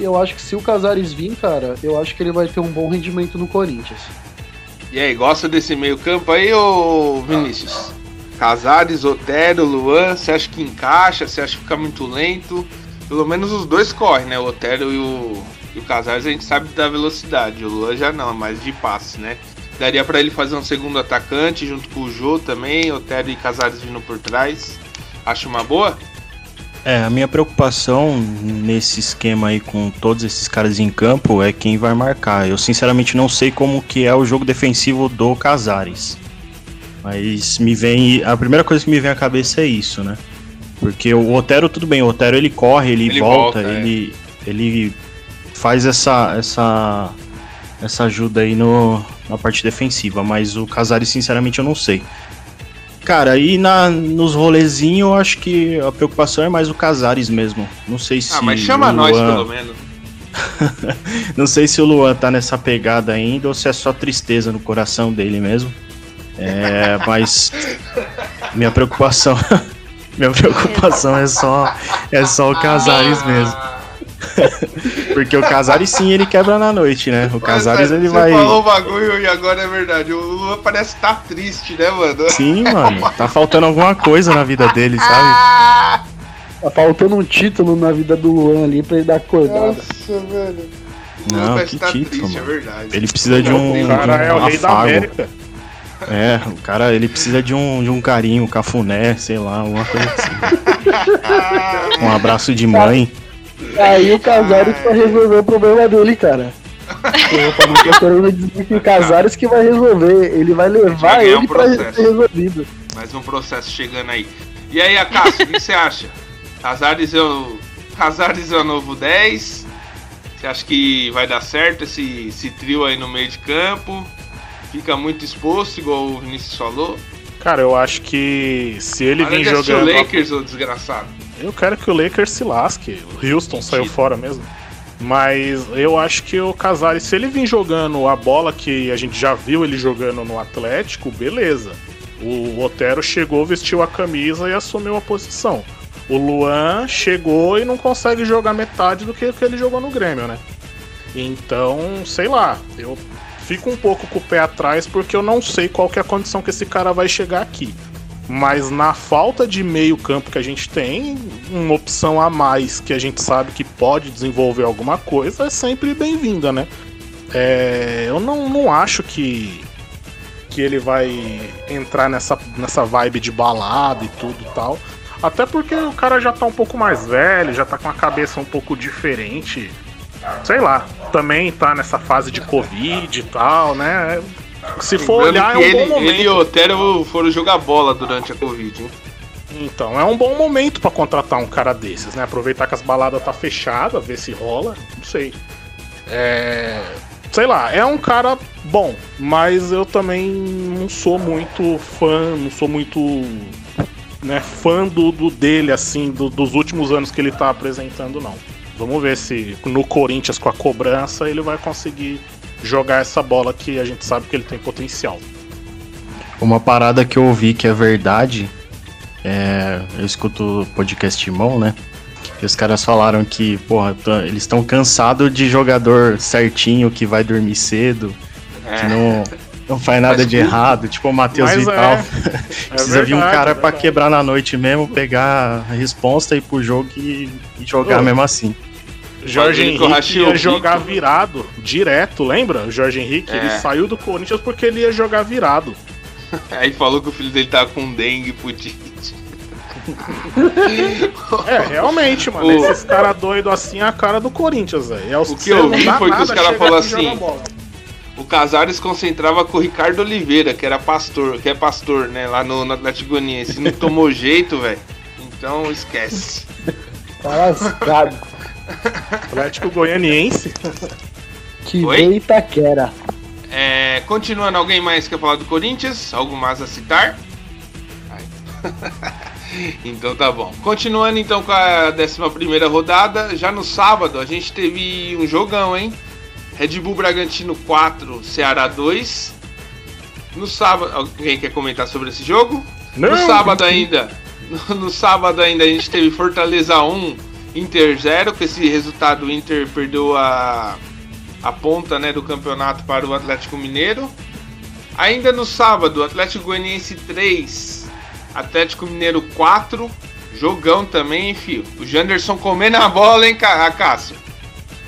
E eu acho que se o Casares vir, cara, eu acho que ele vai ter um bom rendimento no Corinthians. E aí, gosta desse meio campo aí, ô Vinícius? Casares, Otero, Luan, você acha que encaixa? Você acha que fica muito lento? Pelo menos os dois correm, né? O Otero e o, e o Casares a gente sabe da velocidade. O Luan já não, é mais de passe, né? Daria pra ele fazer um segundo atacante junto com o Jô também, Otero e Casares vindo por trás. Acho uma boa? É, a minha preocupação nesse esquema aí com todos esses caras em campo é quem vai marcar. Eu sinceramente não sei como que é o jogo defensivo do Casares. Mas me vem. A primeira coisa que me vem à cabeça é isso, né? Porque o Otero, tudo bem, o Otero ele corre, ele, Ele volta, volta, é. ele, ele faz essa, essa, essa ajuda aí no, na parte defensiva, mas o Casares, sinceramente, eu não sei. Cara, aí na, nos rolezinhos eu acho que a preocupação é mais o Casares mesmo. Não sei se. Ah, mas chama o nós Luan- pelo menos. Não sei se o Luan tá nessa pegada ainda ou se é só tristeza no coração dele mesmo. É, mas minha preocupação, minha preocupação é só é só o Casares mesmo, porque o Casares sim ele quebra na noite, né? O Casares ele você vai falou o bagulho e agora é verdade. O Luan parece estar tá triste, né, mano? Sim, mano, tá faltando alguma coisa na vida dele, sabe? Ah, Tá faltando um título na vida do Luan ali pra ele dar acordada. nossa, velho. Não, que tá título, triste, mano. é verdade. Ele precisa de um, O cara de é um o rei da. América. É, o cara ele precisa de um, de um carinho, um cafuné, sei lá, alguma coisa assim. Um abraço de mãe. Aí o Casares pra resolver o problema dele, cara. Não tô querendo dizer que o Casares que vai resolver. Ele vai levar Vai ganhar um ele pra processo. ser resolvido. Mais um processo chegando aí. E aí, Acácio, o que você acha? Casares é o. Casares é o novo 10. Você acha que vai dar certo esse, esse trio aí no meio de campo? Fica muito exposto, igual o Vinícius falou. Cara, eu acho que se ele Para vir de assistir o jogando. Lakers, ô desgraçado. Eu quero que o Lakers se lasque. O Houston saiu fora mesmo. Mas eu acho que o Casares, se ele vir jogando a bola que a gente já viu ele jogando no Atlético, beleza. O Otero chegou, vestiu a camisa e assumiu a posição. O Luan chegou e não consegue jogar metade do que ele jogou no Grêmio, né? Então, sei lá, eu fico um pouco com o pé atrás porque eu não sei qual que é a condição que esse cara vai chegar aqui. Mas na falta de meio campo que a gente tem, uma opção a mais que a gente sabe que pode desenvolver alguma coisa é sempre bem-vinda, né? É, eu não, não acho que, que ele vai entrar nessa, nessa vibe de balada e tudo e tal. Até porque o cara já tá um pouco mais velho, já tá com a cabeça um pouco diferente. Sei lá, também tá nessa fase de Covid e tal, né? Se for Lembrando olhar, é um ele, bom momento. ele e o Otero foram jogar bola durante a Covid, hein? Então, é um bom momento pra contratar um cara desses, né? Aproveitar que as baladas tá fechada, ver se rola, não sei. É, sei lá, é um cara bom, mas eu também não sou muito fã, não sou muito né, fã do, do dele assim, do- dos últimos anos que ele tá apresentando não. Vamos ver se no Corinthians com a cobrança ele vai conseguir jogar essa bola que a gente sabe que ele tem potencial. Uma parada que eu ouvi que é verdade, é, eu escuto o podcast Irmão, né? E os caras falaram que, porra, tá- eles estão cansados de jogador certinho, que vai dormir cedo, É. que não, não faz nada Faz de errado, tipo o Matheus Mas Vital. é Precisa vir um verdade, cara é pra verdade. quebrar na noite mesmo, pegar a resposta, ir pro jogo e, e jogar Ô. mesmo assim. Jorge Henrique ia Rico. jogar virado direto, lembra? O Jorge Henrique, É. ele saiu do Corinthians porque ele ia jogar virado. Aí falou que o filho dele tava com dengue putite. É, realmente, mano. O- Esses caras doidos assim é a cara do Corinthians, velho. É O que eu vi foi que os caras joga assim. O Casares concentrava com o Ricardo Oliveira, que era pastor, que é pastor, né, lá no, no Atlético Goianiense. Não tomou jeito, velho. Então esquece. Tá lascado. Atlético Goianiense. Que Oi? Itaquera. É, continuando, alguém mais quer falar do Corinthians? Algo mais a citar? Ai. então tá bom. Continuando então com a 11 rodada, já no sábado a gente teve um jogão, hein? Red Bull Bragantino 4, Ceará 2. No sábado, alguém quer comentar sobre esse jogo? No Não, sábado ainda, no, no sábado ainda a gente teve Fortaleza 1, Inter 0, com esse resultado o Inter perdeu a, a ponta né, do campeonato para o Atlético Mineiro. Ainda no sábado, Atlético Goianiense 3, Atlético Mineiro 4, jogão também, hein, filho. O Janderson comendo a bola, hein, Cássio?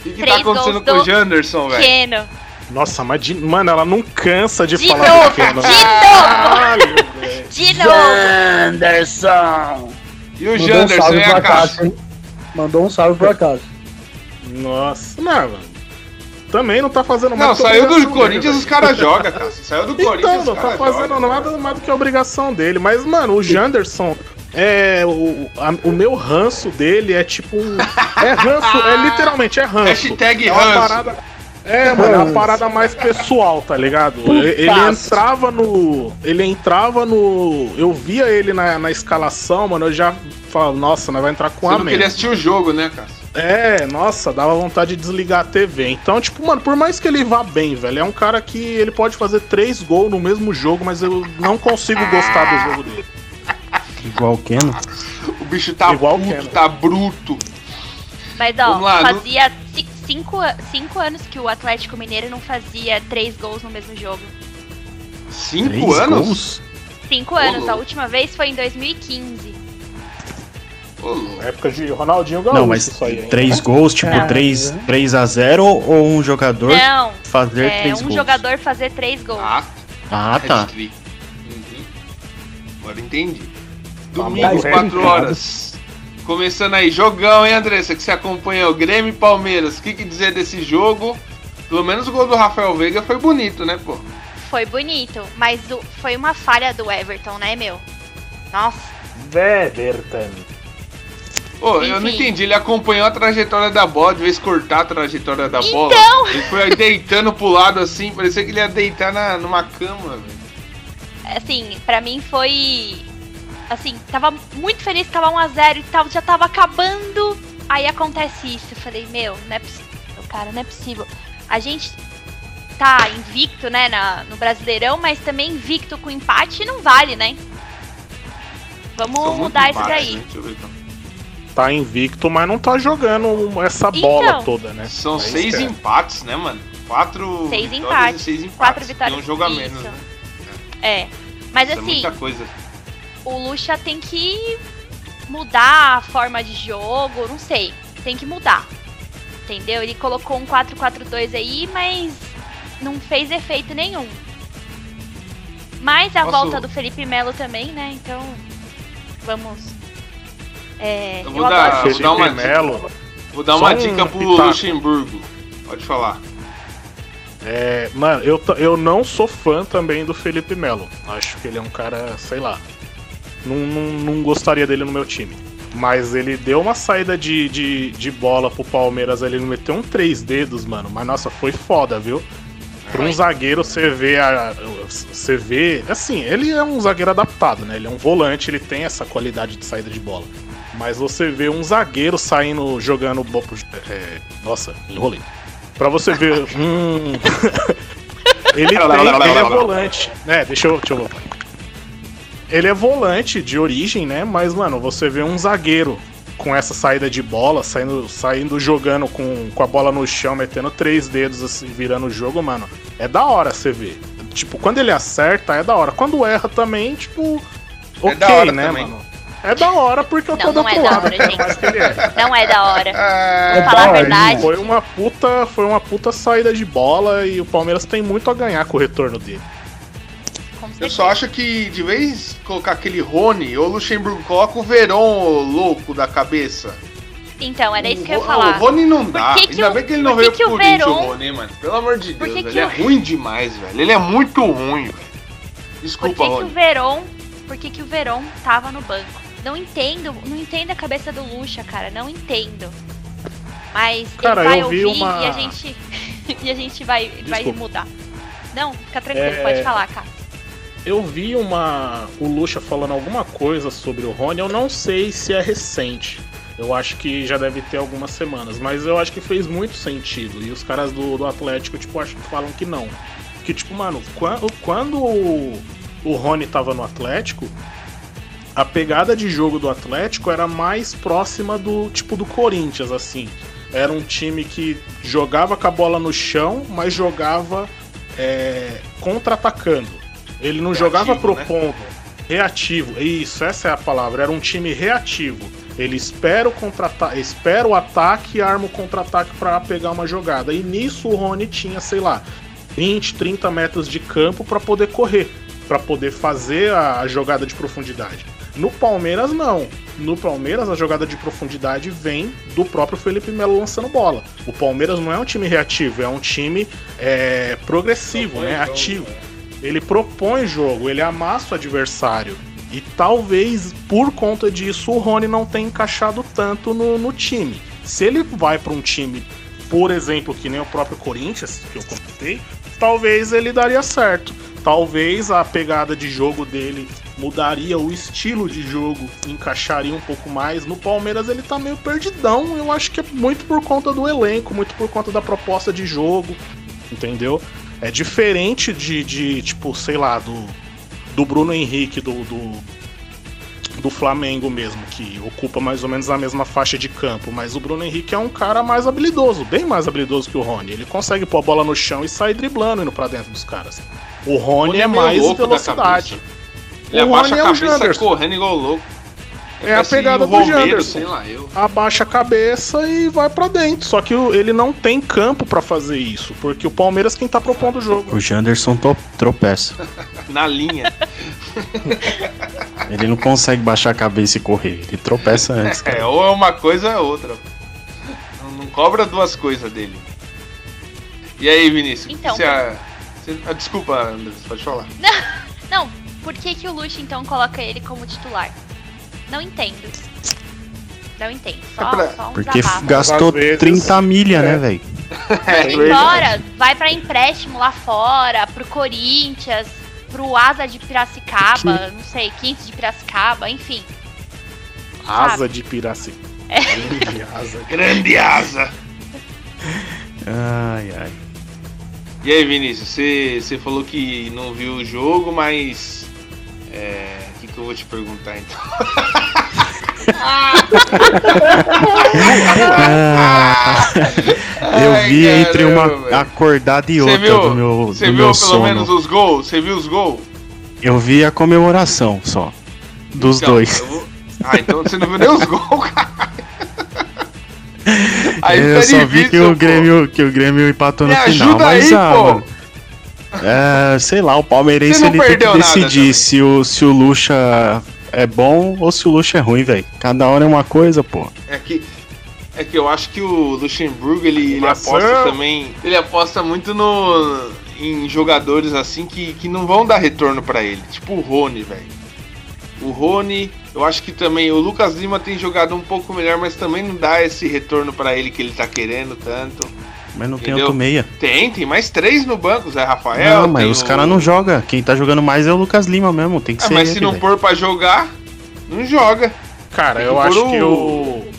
O que, que tá acontecendo com o do Janderson, velho? Keno. Nossa, mas de- mano, ela não cansa de, De falar novo, pequeno. de Caralho, velho. De novo. Anderson! E o um Janderson, hein, pra Cássio? Mandou um salve pra Cássio. Nossa, não, mano. Também não tá fazendo Não, mais que saiu do Corinthians, dele, os caras jogam, Cássio. Saiu do Corinthians, Então, não tá fazendo jogam. nada mais do que a obrigação dele. Mas, mano, o Janderson, é, o, a- o meu ranço dele é tipo. É ranço, é literalmente, é ranço. Hashtag é ranço. parada. É, mano, é uma parada mais pessoal, tá ligado? Ele, ele entrava no. Ele entrava no. Eu via ele na, na escalação, mano, eu já falava, nossa, nós vai entrar com Você a não queria assistir o jogo, né, Cássio? é, nossa, dava vontade de desligar a TV. Então, tipo, mano, por mais que ele vá bem, velho, é um cara que ele pode fazer três gols no mesmo jogo, mas eu não consigo gostar do jogo dele. Igual o Keno. O bicho tá Igual puto, Keno. tá bruto. Mas ó, lá, no- fazia ci- cinco, cinco anos que o Atlético Mineiro não fazia três gols no mesmo jogo. Cinco Três anos? gols? Cinco Ô, anos. A última vez foi em 2015. Ô, época de Ronaldinho Gaúcho, Não, mas isso aí, três gols, tipo Caramba. 3, 3 a 0 ou um jogador Não, fazer é três um gols? jogador fazer três gols. Ah, Ah, tá. hat-trick. Uhum. Agora entendi. Tá Domingo, bom, 4 velho. horas. Começando aí, jogão, hein, Andressa? Que você acompanhou Grêmio e Palmeiras. O que, que dizer desse jogo? Pelo menos o gol do Rafael Veiga foi bonito, né, pô? Foi bonito, mas o- foi uma falha do Everton, né, meu? Nossa, Weberton. Pô, eu não Enfim. entendi. Ele acompanhou a trajetória da bola, de vez cortar a trajetória da bola. Então! Ele foi deitando pro lado assim, parecia que ele ia deitar na, numa cama, velho. assim, pra mim foi. Assim, tava muito feliz que tava 1x0 e tal, já tava acabando. Aí acontece isso. Eu falei, meu, não é possível, cara, não é possível. A gente tá invicto, né, na, no Brasileirão, mas também invicto com empate não vale, né? Vamos mudar isso daí. né? Tá invicto, mas não tá jogando essa bola Então. toda, né? São É seis é. empates, né, mano? Quatro Seis vitórias empates, e seis empates. quatro vitórias, Tem um jogo a menos, né? É. Mas Isso é assim, muita coisa. O Lucha tem que mudar a forma de jogo, não sei. Tem que mudar. Entendeu? Ele colocou um 4-4-2 aí, mas não fez efeito nenhum. Mas a Posso- volta do Felipe Melo também, né? Então, vamos. É, Eu eu, vou dar- adoro. vou dar uma Melo. Vou dar Só uma um dica pro pitaco. Luxemburgo. Pode falar. É, mano, eu, eu não sou fã também do Felipe Melo. Acho que ele é um cara, sei lá. Não, não, não gostaria dele no meu time. Mas ele deu uma saída de, de, de bola pro Palmeiras ali, ele meteu um três dedos, mano. Mas nossa, foi foda, viu? Pra um zagueiro, você vê a. Você vê. Assim, ele é um zagueiro adaptado, né? Ele é um volante, ele tem essa qualidade de saída de bola. Mas você vê um zagueiro saindo, jogando. é, nossa, enrolei. Pra você ver um. ele, tem, ele é volante. É, deixa eu, deixa eu voltar. Ele é volante de origem, né? Mas, mano, você vê um zagueiro com essa saída de bola, saindo, saindo jogando com, com a bola no chão, metendo três dedos assim, virando o jogo, mano. É da hora você ver. Tipo, quando ele acerta, é da hora. Quando erra também, tipo. É Ok, da hora né, também. mano? É da hora porque eu tô Não, do não é outro da lado, hora, eu quero gente. Não é da hora. Vou É falar a da hora, verdade. Foi uma puta, foi uma puta saída de bola e o Palmeiras tem muito a ganhar com o retorno dele. Eu só acho que de vez colocar aquele Rony, o Luxemburgo coloca o Verón louco da cabeça. Então, era isso que eu ia falar. O Rony não dá. que que Ainda o- bem que ele não por veio que pro o Corinthians, Verón- o Rony, mano. Pelo amor de Por Deus, que que ele é o- ruim demais, velho. Ele é muito ruim, velho. Por Desculpa, que, que o Rony. Veron. Por que, que o Veron tava no banco? Não entendo, não entendo a cabeça do Lucha, cara. Não entendo. Mas Cara, ele vai eu vi ouvir uma- e a gente. e a gente vai, vai mudar. Não, fica tranquilo, É, pode falar, cara. Eu vi uma. O Lucha falando alguma coisa sobre o Rony, eu não sei se é recente. Eu acho que já deve ter algumas semanas, mas eu acho que fez muito sentido. E os caras do, do Atlético, tipo, acho falam que não. Que, tipo, mano, quando, quando o, o Rony tava no Atlético, a pegada de jogo do Atlético era mais próxima do tipo do Corinthians, assim. Era um time que jogava com a bola no chão, mas jogava é, contra-atacando. Ele não jogava Reativo, né? propondo. Reativo, isso, essa é a palavra. Era um time reativo. Ele espera o, contra espera o ataque e arma o contra-ataque para pegar uma jogada. E nisso o Rony tinha, sei lá, 20, 30 metros de campo para poder correr, para poder fazer a, a jogada de profundidade. No Palmeiras, não. No Palmeiras, a jogada de profundidade vem do próprio Felipe Melo lançando bola. O Palmeiras não é um time reativo, é um time é, progressivo, né? Ativo. Ele propõe jogo, ele amassa o adversário. E talvez por conta disso o Rony não tenha encaixado tanto no, no time. Se ele vai para um time, por exemplo, que nem o próprio Corinthians, que eu comentei, talvez ele daria certo. Talvez a pegada de jogo dele mudaria, o estilo de jogo encaixaria um pouco mais. No Palmeiras ele tá meio perdidão, eu acho que é muito por conta do elenco, muito por conta da proposta de jogo, entendeu? É diferente de, de tipo, sei lá, do, do Bruno Henrique, do, do, do Flamengo mesmo, que ocupa mais ou menos a mesma faixa de campo. Mas o Bruno Henrique é um cara mais habilidoso, bem mais habilidoso que o Rony. Ele consegue pôr a bola no chão e sair driblando indo pra dentro dos caras. O Rony, é meio mais louco da velocidade. Ele O abaixa Rony a é o cabeça Janderson. correndo igual louco. É a pegada do Janderson. Abaixa a cabeça e vai pra dentro. Só que ele não tem campo pra fazer isso, porque o Palmeiras quem tá propondo o jogo. O Janderson tropeça. Na linha. Ele não consegue baixar a cabeça e correr. Ele tropeça antes. cara. É, ou é uma coisa ou é outra. Não, não cobra duas coisas dele. E aí, Vinícius? Então, Você, a- você- ah, desculpa, você pode falar. Não, por que, que o Lucha então coloca ele como titular? Não entendo. Não entendo. Só, É pra- só um Porque desabafo. gastou Às vezes- 30 milha, né, É. velho? É, Vai embora, vai pra empréstimo lá fora, pro Corinthians, pro Asa de Piracicaba, não sei, 15 de Piracicaba, enfim. Asa de Piraci. É. Grande asa. Grande asa! Ai, ai. E aí, Vinícius, você, você falou que não viu o jogo, mas. É. Que, eu vou te perguntar então? Ah, eu Ai, vi entre uma acordada e outra viu, do meu, você viu meu pelo sono. menos os gols? Você viu os gols? Eu vi a comemoração só. Dos Então, dois. eu vou- Ah, então você não viu nem os gols, cara. Aí eu fica só vi que difícil, o, pô. Grêmio, que o Grêmio empatou no Me final. ajuda Mas, aí, ah, pô. mano, é, sei lá, o palmeirense ele tem que perdeu nada decidir se o, se o Lucha é bom ou se o Lucha é ruim, velho. Cada hora é uma coisa, pô. É que, é que eu acho que o Luxemburgo ele, ele aposta também. Ele aposta muito no, em jogadores assim que, que não vão dar retorno pra ele. Tipo o Rony, velho. O Rony, eu acho que também o Lucas Lima tem jogado um pouco melhor, mas também não dá esse retorno pra ele que ele tá querendo tanto. Mas não tem Entendeu? outro meia. Tem, tem mais três no banco, Zé Rafael. não, mas tem os o- caras não jogam. Quem tá jogando mais é o Lucas Lima mesmo. Tem que Ah, ser mas ele, se não velho. pôr pra jogar, não joga. Cara, Tem eu acho pôr que o- o.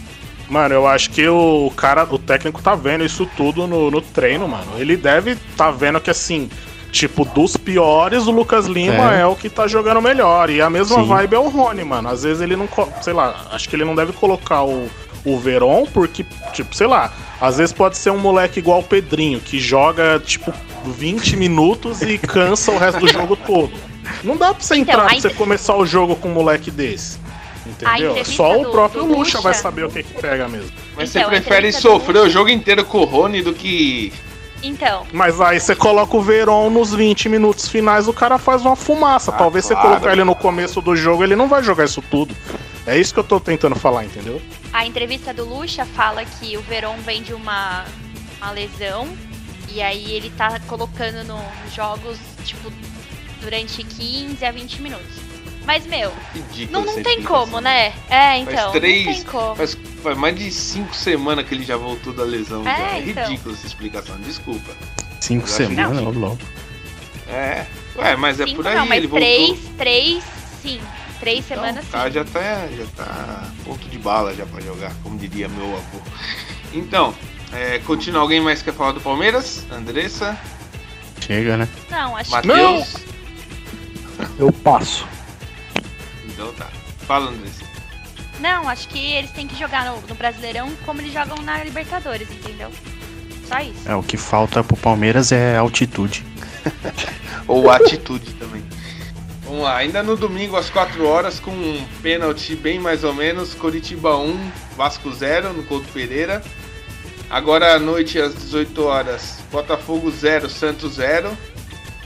Mano, eu acho que o cara, o técnico tá vendo isso tudo no, no treino, mano. Ele deve tá vendo que assim, tipo, dos piores, o Lucas Lima É. é, o que tá jogando melhor. E a mesma Sim. vibe é o Rony, mano. Às vezes ele não, sei lá, acho que ele não deve colocar o, o Veron, porque, tipo, sei lá, às vezes pode ser um moleque igual o Pedrinho, que joga, tipo, 20 minutos e cansa o resto do jogo todo. Não dá pra você Então, entrar, a pra você começar o jogo com um moleque desse. Entendeu? Só o próprio do Lucha Lucha- vai saber o que, que pega mesmo. Mas Então, você prefere sofrer o jogo inteiro com o Rony do que. Então, Mas aí você coloca o Veron nos 20 minutos finais, o cara faz uma fumaça. Ah, Talvez claro. você colocar ele no começo do jogo, ele não vai jogar isso tudo. É isso que eu tô tentando falar, entendeu? a entrevista do Lucha fala que o Veron vem de uma, uma lesão e aí ele tá colocando no- nos jogos, tipo, durante 15 a 20 minutos. Mas, meu, Ridículo. não, não tem como, né? É, então, três- não tem como. Faz, faz mais de 5 semanas que ele já voltou da lesão. É, já. é então. ridículo essa explicação, desculpa. Cinco semanas, ô louco. É. Ué, mas é Cinco por aí, não, mas ele três, voltou. três, sim. Três Então, semanas, tá, sim. já tá, já tá ponto de bala já pra jogar, como diria meu avô. Então, é, continua alguém mais que quer falar do Palmeiras? Andressa, Chega, né? Não, acho que Matheus? Eu passo. Então tá. Fala, Andressa. Não, acho que eles têm que jogar no, no Brasileirão como eles jogam na Libertadores, entendeu? Só isso. É, o que falta pro Palmeiras é altitude. Ou atitude também. Vamos lá, ainda no domingo às 4 horas, com um pênalti bem mais ou menos, Coritiba 1, Vasco 0 no Couto Pereira. Agora à noite às 18 horas, Botafogo 0, Santos 0.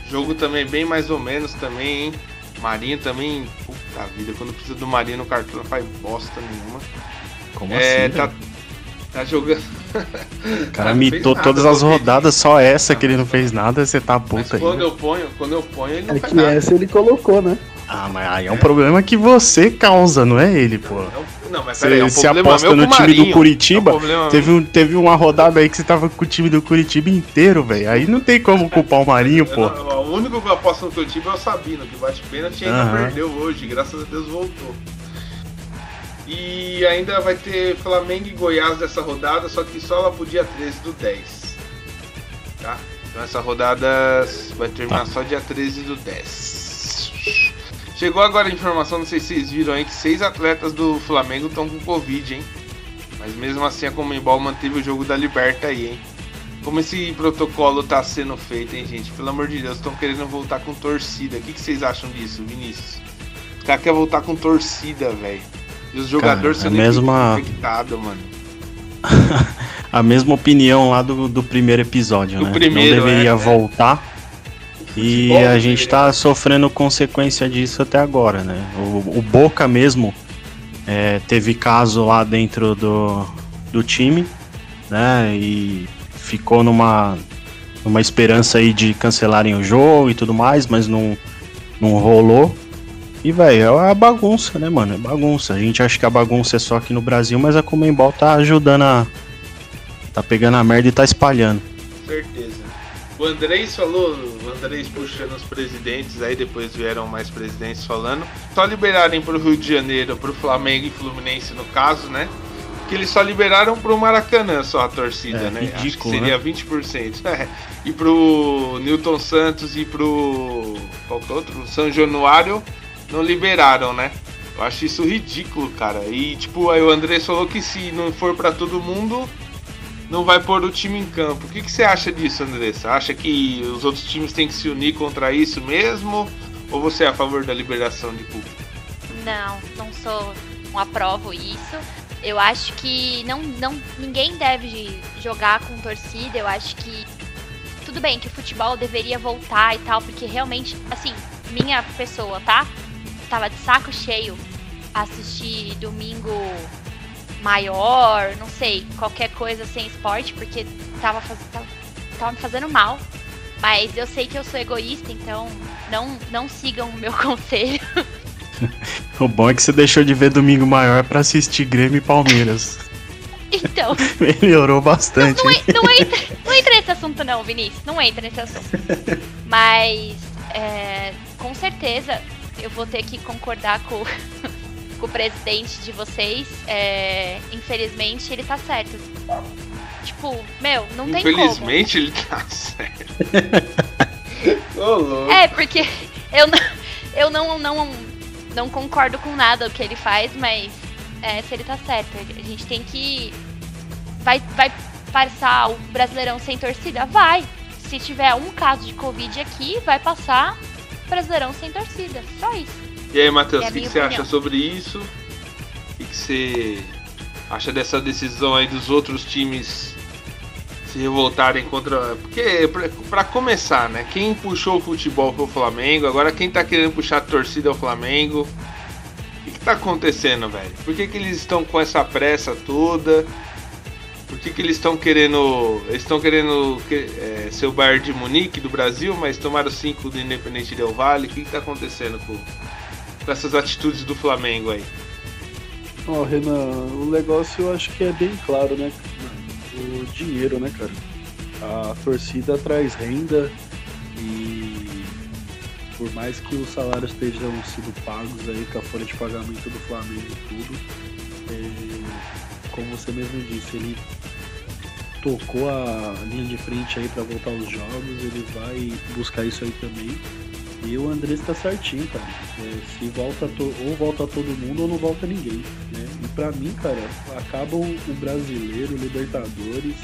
Jogo também bem mais ou menos também, hein? Marinho também, puta vida, quando precisa do Marinho no cartão não faz bosta nenhuma. Como é, assim? tá, velho? Tá jogando. O cara mitou nada, todas as rodadas, só essa que ele não fez nada, você tá puta aí. quando velho. eu ponho, quando eu ponho, ele não É faz que nada. essa ele colocou, né? Ah, mas aí é um problema que você causa, não é ele, pô. Não, não, mas Você peraí, é um problema aposta meu no time do. Curitiba, É um problema Teve, um, teve uma rodada aí que você tava com o time do Curitiba inteiro, velho. Aí não tem como culpar o Marinho, Eu pô. não- o único que eu aposto no Curitiba é o Sabino, que bate pênalti e ainda perdeu hoje, graças a Deus voltou. E ainda vai ter Flamengo e Goiás dessa rodada, só que só lá pro dia 13 do 10. Tá? Então essa rodada vai terminar só dia 13 do 10. Chegou agora a informação, não sei se vocês viram aí, que seis atletas do Flamengo estão com Covid, hein? Mas mesmo assim a Comembol manteve o jogo da Liberta aí, hein? Como esse protocolo tá sendo feito, hein, gente? Pelo amor de Deus, estão querendo voltar com torcida. O que, que vocês acham disso, Vinícius? Os caras querem voltar com torcida, velho. E os jogadores Cara, sendo a mesma- infectados, mano. A mesma opinião lá do, do primeiro episódio, Do né? primeiro, não deveria é, é. voltar. E Futebol a gente deveria tá sofrendo consequência disso até agora, né? O, o Boca mesmo é, teve caso lá dentro do, do time, né? E ficou numa, uma esperança aí de cancelarem o jogo e tudo mais, mas não, não rolou. E, velho, é uma bagunça, né, mano? É bagunça. A gente acha que a bagunça é só aqui no Brasil, mas a Comembol tá ajudando a. tá pegando a merda e tá espalhando. Certeza. O Andrés falou, o Andrés puxando os presidentes, aí depois vieram mais presidentes falando. Só liberarem pro Rio de Janeiro, pro Flamengo e Fluminense no caso, né? Que eles só liberaram pro Maracanã só a torcida, É, né? ridículo, Acho que seria 20%. É. E pro Newton Santos e pro. Qual que é outro? São Januário não liberaram, né? Eu acho isso ridículo, cara. E tipo, aí o Andrés falou que se não for pra todo mundo, não vai pôr o time em campo. O que, que você acha disso, Andressa? Acha que os outros times têm que se unir contra isso mesmo? Ou você é a favor da liberação de público? Não, não sou, não aprovo isso. Eu acho que não, não, ninguém deve jogar com torcida. Eu acho que tudo bem que o futebol deveria voltar e tal, porque realmente, assim, minha pessoa, tá? Tava de saco cheio assistir domingo maior, não sei, qualquer coisa sem esporte, porque tava, faz... tava, tava me fazendo mal. Mas eu sei que eu sou egoísta, então não, não sigam o meu conselho. O bom é que você deixou de ver Domingo Maior pra assistir Grêmio e Palmeiras. Então, Melhorou bastante. não, en- não entra, não entra nesse assunto não, Vinícius. Não entra nesse assunto. Mas, é, com certeza, eu vou ter que concordar com, com o presidente de vocês. É, infelizmente, ele tá certo. Tipo, meu, não tem como. Infelizmente ele tá certo. Ô, louco. É, porque eu não, eu não, não, não concordo com nada o que ele faz, mas é, se ele tá certo, a gente tem que. Vai, vai passar o Brasileirão sem torcida? Vai. Se tiver um caso de Covid aqui, vai passar Brasileirão sem torcida. Só isso. E aí, Matheus, É o que, que minha você acha sobre isso? O que, que você acha dessa decisão aí dos outros times se revoltarem contra. Porque, pra, pra começar, né? Quem puxou o futebol foi o Flamengo, agora quem tá querendo puxar a torcida é o Flamengo. O que, que tá acontecendo, velho? Por que, que eles estão com essa pressa toda? Por que, que eles estão querendo. Eles estão querendo que- é, ser o Bayern de Munique do Brasil, mas tomaram 5 do Independente Del Vale. O que, que tá acontecendo com, com essas atitudes do Flamengo aí? Ó, Renan, o negócio eu acho que é bem claro, né? O dinheiro, né, cara? A torcida traz renda e por mais que os salários estejam sido pagos aí com a folha de pagamento do Flamengo e tudo, é, como você mesmo disse, ele tocou a linha de frente aí pra voltar os jogos, ele vai buscar isso aí também. E o Andrés tá certinho, cara. É, se volta ou volta todo mundo ou não volta ninguém, né? E pra mim, cara, acaba o, o brasileiro, o Libertadores.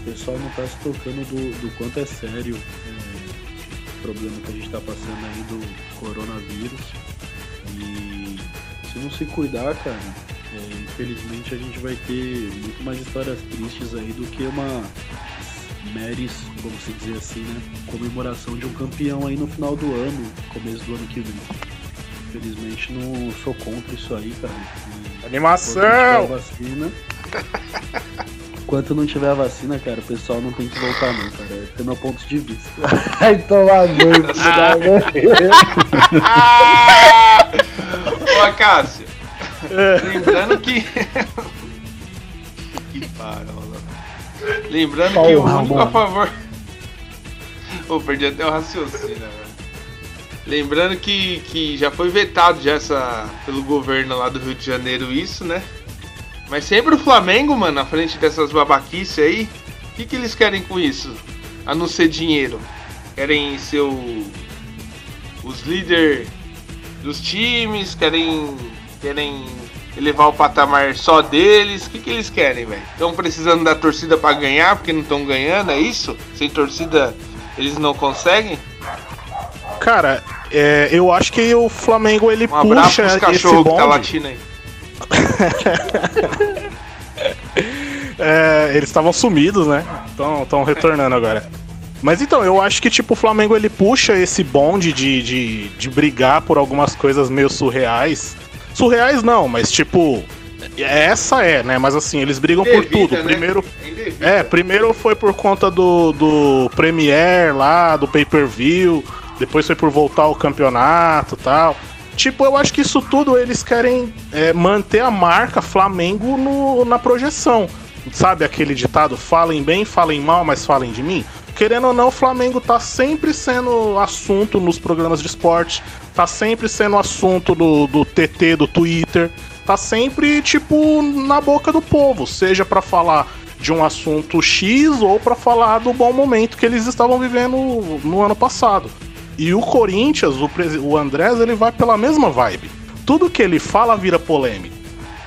O pessoal não tá se tocando do, do quanto é sério é, o problema que a gente tá passando aí do coronavírus. E se não se cuidar, cara, é, infelizmente a gente vai ter muito mais histórias tristes aí do que uma meres, vamos se dizer assim, né? Comemoração de um campeão aí no final do ano, começo do ano que vem. Infelizmente não sou contra isso aí, cara. E Animação! Enquanto não tiver vacina. Enquanto não tiver a vacina, cara, o pessoal não tem que voltar não, cara. Esse é meu ponto de vista. Ai, banho, filho da mãe. Ô, Cássio, lembrando que. que parola. Lembrando que o único a favor. Pô, perdi até o raciocínio, velho. Lembrando que, que já foi vetado já essa, pelo governo lá do Rio de Janeiro isso, né? Mas sempre o Flamengo, mano, na frente dessas babaquices aí, o que, que eles querem com isso? A não ser dinheiro. Querem ser o, os líderes dos times, querem, querem elevar o patamar só deles. O que, que eles querem, velho? Estão precisando da torcida pra ganhar, porque não estão ganhando, é isso? Sem torcida eles não conseguem? Cara, é, eu acho que o Flamengo ele Um puxa pros esse cachorros que tá bonde. latindo aí. É, eles estavam sumidos, né? Estão retornando agora. Mas então, eu acho que tipo, o Flamengo ele puxa esse bonde de, de, de brigar por algumas coisas meio surreais. Surreais não, mas tipo. Essa é, né? Mas assim, eles brigam por Indevida, tudo. né? Primeiro, É indevida. É, primeiro foi por conta do, do Premier lá, do pay-per-view, depois foi por voltar ao campeonato e tal. Tipo, eu acho que isso tudo eles querem é, manter a marca Flamengo no, na projeção. Sabe aquele ditado, falem bem, falem mal, mas falem de mim? Querendo ou não, o Flamengo tá sempre sendo assunto nos programas de esporte, tá sempre sendo assunto do, do TT, do Twitter, tá sempre, tipo, na boca do povo, seja para falar de um assunto X ou para falar do bom momento que eles estavam vivendo no ano passado. E o Corinthians, o, o Andrés, ele vai pela mesma vibe. Tudo que ele fala vira polêmica.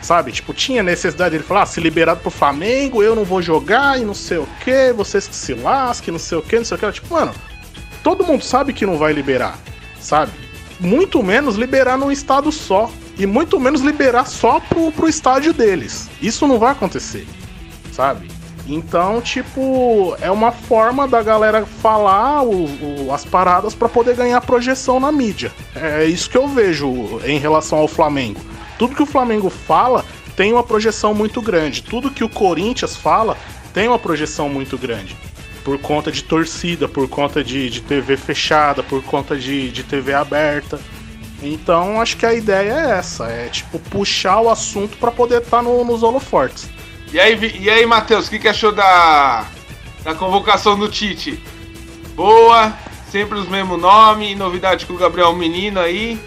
Sabe? Tipo, tinha necessidade de ele falar, ah, se liberado pro Flamengo, eu não vou jogar e não sei o que, vocês que se lasquem, não sei o que, não sei o que. Tipo, mano, todo mundo sabe que não vai liberar, sabe? Muito menos liberar num estado só. E muito menos liberar só pro, pro estádio deles. Isso não vai acontecer, sabe? Então, tipo, é uma forma da galera falar o, o, as paradas para poder ganhar projeção na mídia. É isso que eu vejo em relação ao Flamengo. Tudo que o Flamengo fala tem uma projeção muito grande. Tudo que o Corinthians fala tem uma projeção muito grande. Por conta de torcida, por conta de, de TV fechada, por conta de, de TV aberta. Então acho que a ideia é essa, é tipo puxar o assunto para poder estar tá no, nos holofortes. E aí, e aí Matheus, o que, que achou da, da convocação do Tite? Boa, sempre os mesmos nomes, novidade com o Gabriel Menino aí.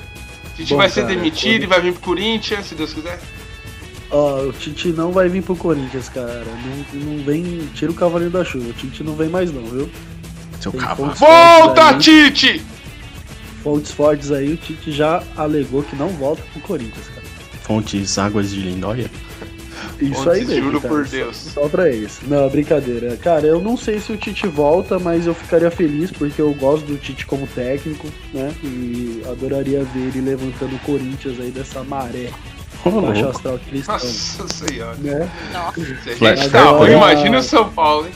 Tite Bom, vai ser cara, demitido e vai vir pro Corinthians, se Deus quiser. Ó, o Tite não vai vir pro Corinthians, cara. Não, não vem. Tira o cavalinho da chuva. O Tite não vem mais, não, viu? Seu cavalo. Volta, Tite! Fontes fortes aí, o Tite já alegou que não volta pro Corinthians, cara. Fontes Águas de Lindóia? Isso aí mesmo. Juro por Deus. Só, só pra isso. Não, brincadeira. Cara, eu não sei se o Tite volta, mas eu ficaria feliz porque eu gosto do Tite como técnico, né? E adoraria ver ele levantando o Corinthians aí dessa maré. Baixo astral eles Nossa senhora. Né? Nossa. Se a gente tá ruim, imagina o São Paulo, hein?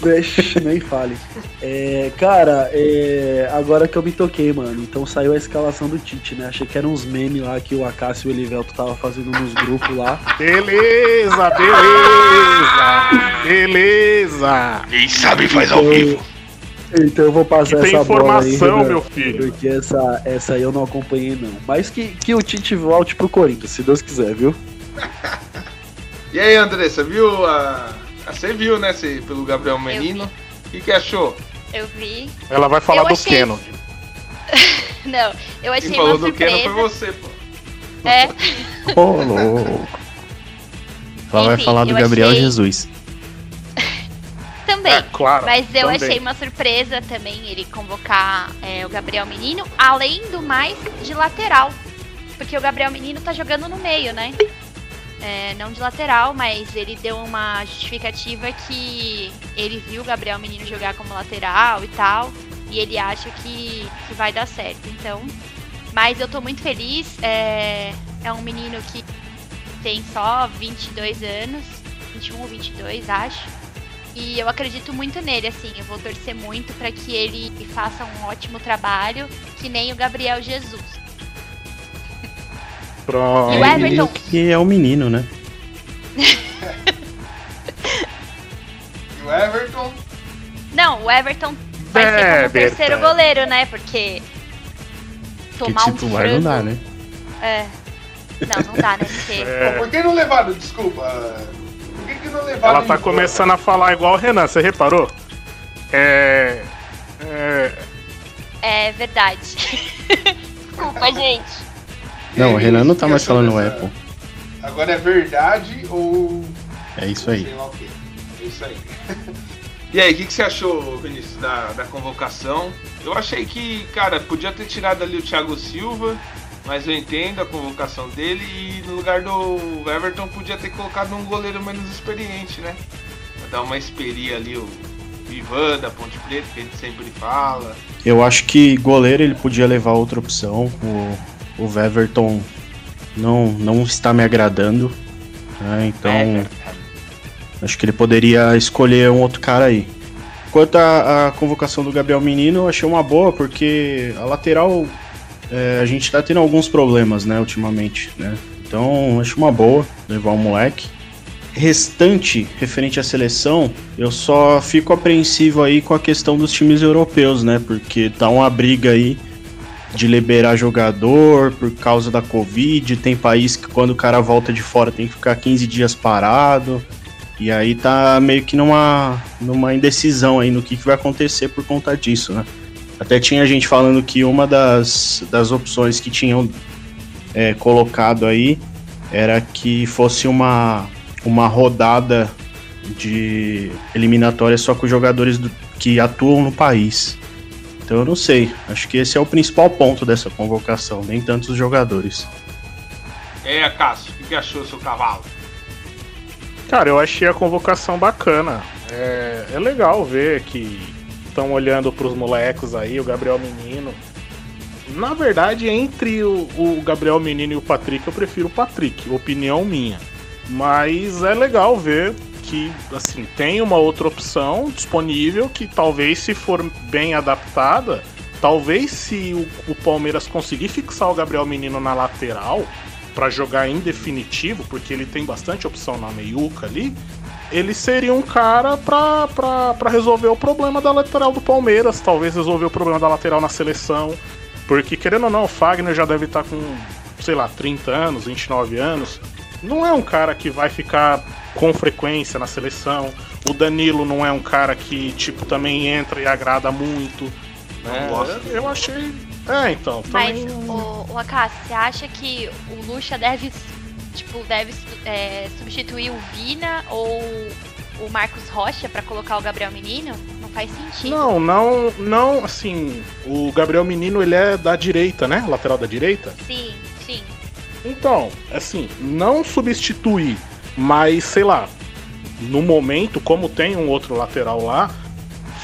Deixa, nem fale. É, cara, é, agora que eu me toquei, mano. Então saiu a escalação do Tite, né? Achei que eram uns memes lá que o Acácio e o Elivelto tava fazendo nos grupos lá. Beleza, beleza! beleza! Quem sabe faz então, ao vivo. Então eu vou passar essa bola aí. informação, meu filho. Porque essa, essa aí eu não acompanhei, não. Mas que, que o Tite volte pro Corinthians, se Deus quiser, viu? e aí, Andressa, viu a você viu, né, cê, pelo Gabriel Menino. O que, que achou? Eu vi. Ela vai falar eu do achei... Não, eu achei Quem falou do Keno foi você, pô. É. Ô, louco. Ela vai falar do Gabriel achei... Jesus. também. É, claro, mas eu também. achei uma surpresa também ele convocar é, o Gabriel Menino, além do mais de lateral. Porque o Gabriel Menino tá jogando no meio, né? É, não de lateral, mas ele deu uma justificativa que ele viu o Gabriel Menino jogar como lateral e tal, e ele acha que, que vai dar certo. Então, mas eu tô muito feliz. É, é um menino que tem só 22 anos, 21 ou 22, acho. E eu acredito muito nele, assim, eu vou torcer muito para que ele faça um ótimo trabalho, que nem o Gabriel Jesus. Pronto. E o Everton. Que é o menino, né? e o Everton? Não, o Everton vai ser como terceiro goleiro, né? Porque. Tomar que titular um frango... não dá, né? É. Não, não dá, né? Porque... É. Por que não levaram? Desculpa. Por que, que não levaram? Ela tá começando a falar igual o Renan, você reparou? É. É. É verdade. Desculpa, gente. Não, o Renan não tá mais falando dessa... Apple. Agora é verdade ou. É isso aí. É isso aí. e aí, o que, que, você achou, Vinícius, da, da convocação? Eu achei que, cara, podia ter tirado ali o Thiago Silva, mas eu entendo a convocação dele e no lugar do Everton podia ter colocado um goleiro menos experiente, né? Pra dar uma esperia ali, o Ivan da Ponte Preta, que a gente sempre fala. Eu acho que goleiro ele podia levar outra opção. O o Weverton não, não está me agradando. Né? Então, é, acho que ele poderia escolher um outro cara aí. Quanto à, convocação do Gabriel Menino, eu achei uma boa, porque a lateral é, a gente está tendo alguns problemas, né, ultimamente, né? Então, acho uma boa levar o moleque. restante referente à seleção, eu só fico apreensivo aí com a questão dos times europeus, né? Porque tá uma briga aí de liberar jogador por causa da Covid. Tem país que quando o cara volta de fora tem que ficar 15 dias parado. E aí tá meio que numa, numa indecisão aí no que, que vai acontecer por conta disso, né? Até tinha gente falando que uma das, das opções que tinham é, colocado aí era que fosse uma, uma rodada de eliminatória só com jogadores do, que atuam no país. Então eu não sei. Acho que esse é o principal ponto dessa convocação, nem tantos jogadores. É, Cássio, o que achou seu cavalo? Cara, eu achei a convocação bacana. É, é legal ver que estão olhando pros molecos aí, o Gabriel Menino. Na verdade, entre o, o, Gabriel Menino e o Patrick, eu prefiro o Patrick, opinião minha. Mas é legal ver que, assim, tem uma outra opção disponível que talvez, se for bem adaptada, talvez se o, o Palmeiras conseguir fixar o Gabriel Menino na lateral, para jogar em definitivo, porque ele tem bastante opção na meiuca ali, ele seria um cara para resolver o problema da lateral do Palmeiras, talvez resolver o problema da lateral na seleção. Porque, querendo ou não, o Fagner já deve estar tá com, sei lá, 30 anos, 29 anos. Não é um cara que vai ficar com frequência na seleção. O Danilo não é um cara que, tipo, também entra e agrada muito. Né? Eu achei é, então. Mas, o, o Akashi, você acha que o Lucha deve, tipo, deve é, substituir o Vina ou o Marcos Rocha para colocar o Gabriel Menino? Não faz sentido. Não, não, não, assim, o Gabriel Menino ele é da direita, né? Lateral da direita? Sim, sim. Então, assim, não substituir, mas sei lá, no momento, como tem um outro lateral lá,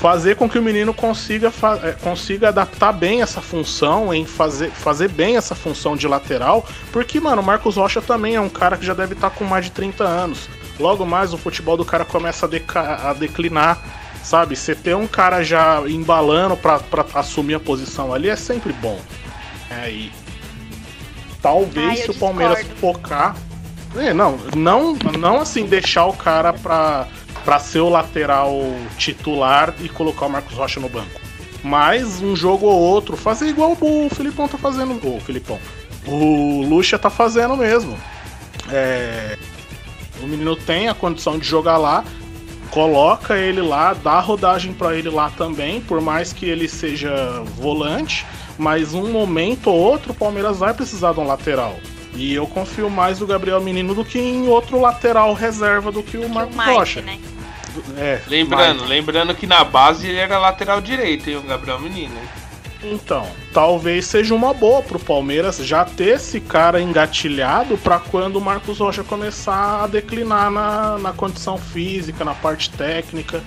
fazer com que o menino consiga, é, consiga adaptar bem essa função, em fazer, fazer bem essa função de lateral, porque, mano, o Marcos Rocha também é um cara que já deve estar tá com mais de 30 anos. Logo mais o futebol do cara começa a, a declinar, sabe? Você ter um cara já embalando para assumir a posição ali é sempre bom. É, e talvez se o Palmeiras focar. É, não, não, não assim deixar o cara pra para ser o lateral titular e colocar o Marcos Rocha no banco. Mas um jogo ou outro, fazer igual o Filipão tá fazendo. O Filipão. O Lucha tá fazendo mesmo. É, o menino tem a condição de jogar lá, coloca ele lá, dá rodagem para ele lá também, por mais que ele seja volante, mas um momento ou outro o Palmeiras vai precisar de um lateral. E eu confio mais no Gabriel Menino do que em outro lateral reserva do que o Marcos Rocha. Né? É, lembrando, Mike. lembrando que na base ele era lateral direito, e o Gabriel Menino. Então, talvez seja uma boa pro Palmeiras já ter esse cara engatilhado para quando o Marcos Rocha começar a declinar na, na condição física, na parte técnica.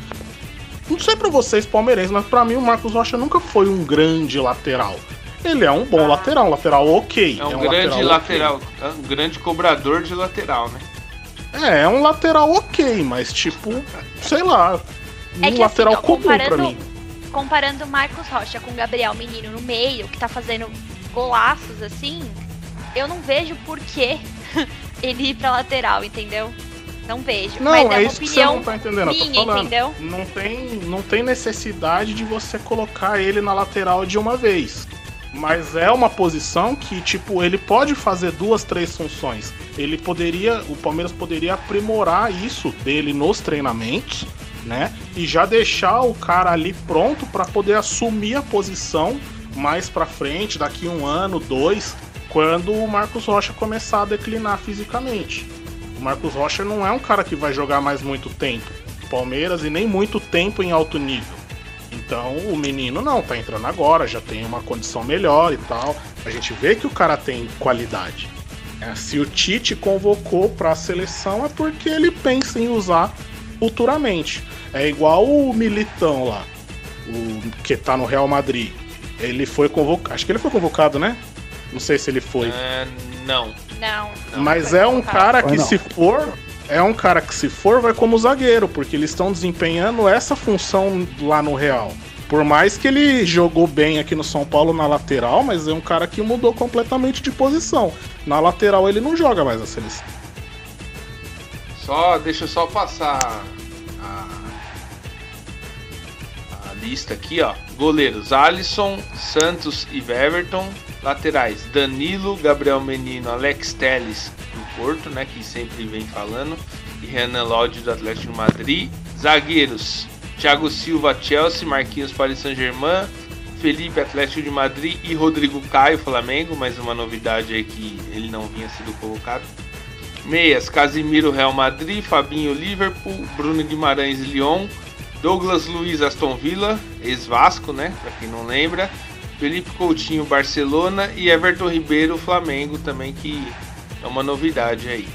Não sei para vocês palmeirenses, mas para mim o Marcos Rocha nunca foi um grande lateral. Ele é um bom lateral, um lateral ok. É um, é um grande lateral, lateral okay. É um grande cobrador de lateral, né? É, é um lateral ok, mas tipo, sei lá. Um é que, lateral assim, comum pra mim. Comparando o Marcos Rocha com o Gabriel Menino no meio, que tá fazendo golaços assim, eu não vejo por que ele ir pra lateral, entendeu? Não vejo. Não, mas é, é uma opinião não tá entendendo. minha, entendeu? Não tem, não tem necessidade de você colocar ele na lateral de uma vez. Mas é uma posição que, tipo, ele pode fazer duas, três funções. Ele poderia, o Palmeiras poderia aprimorar isso dele nos treinamentos, né? E já deixar o cara ali pronto para poder assumir a posição mais para frente, daqui um ano, dois, quando o Marcos Rocha começar a declinar fisicamente. O Marcos Rocha não é um cara que vai jogar mais muito tempo. Palmeiras e nem muito tempo em alto nível. Então o menino não, tá entrando agora, já tem uma condição melhor e tal. A gente vê que o cara tem qualidade. É, se o Tite convocou para a seleção é porque ele pensa em usar futuramente. É igual o Militão lá, o que tá no Real Madrid. Ele foi convocado, acho que ele foi convocado, né? Não sei se ele foi. É, não. Não. Mas é um cara que se for, é um cara que, se for, vai como zagueiro, porque eles estão desempenhando essa função lá no Real. Por mais que ele jogou bem aqui no São Paulo na lateral, mas é um cara que mudou completamente de posição. Na lateral ele não joga mais a seleção. Só, deixa eu só passar a, a lista aqui, ó. Goleiros: Alisson, Santos e Everton. Laterais: Danilo, Gabriel Menino, Alex Teles Porto, né? Que sempre vem falando. E Renan Lodge do Atlético de Madrid. Zagueiros: Thiago Silva, Chelsea, Marquinhos, Paris Saint-Germain. Felipe, Atlético de Madrid e Rodrigo Caio, Flamengo, mais uma novidade aí que ele não vinha sido colocado. Meias, Casimiro, Real Madrid, Fabinho, Liverpool, Bruno Guimarães, Lyon, Douglas Luiz, Aston Villa, ex-Vasco, né, pra quem não lembra, Felipe Coutinho, Barcelona e Everton Ribeiro, Flamengo também, que é uma novidade aí.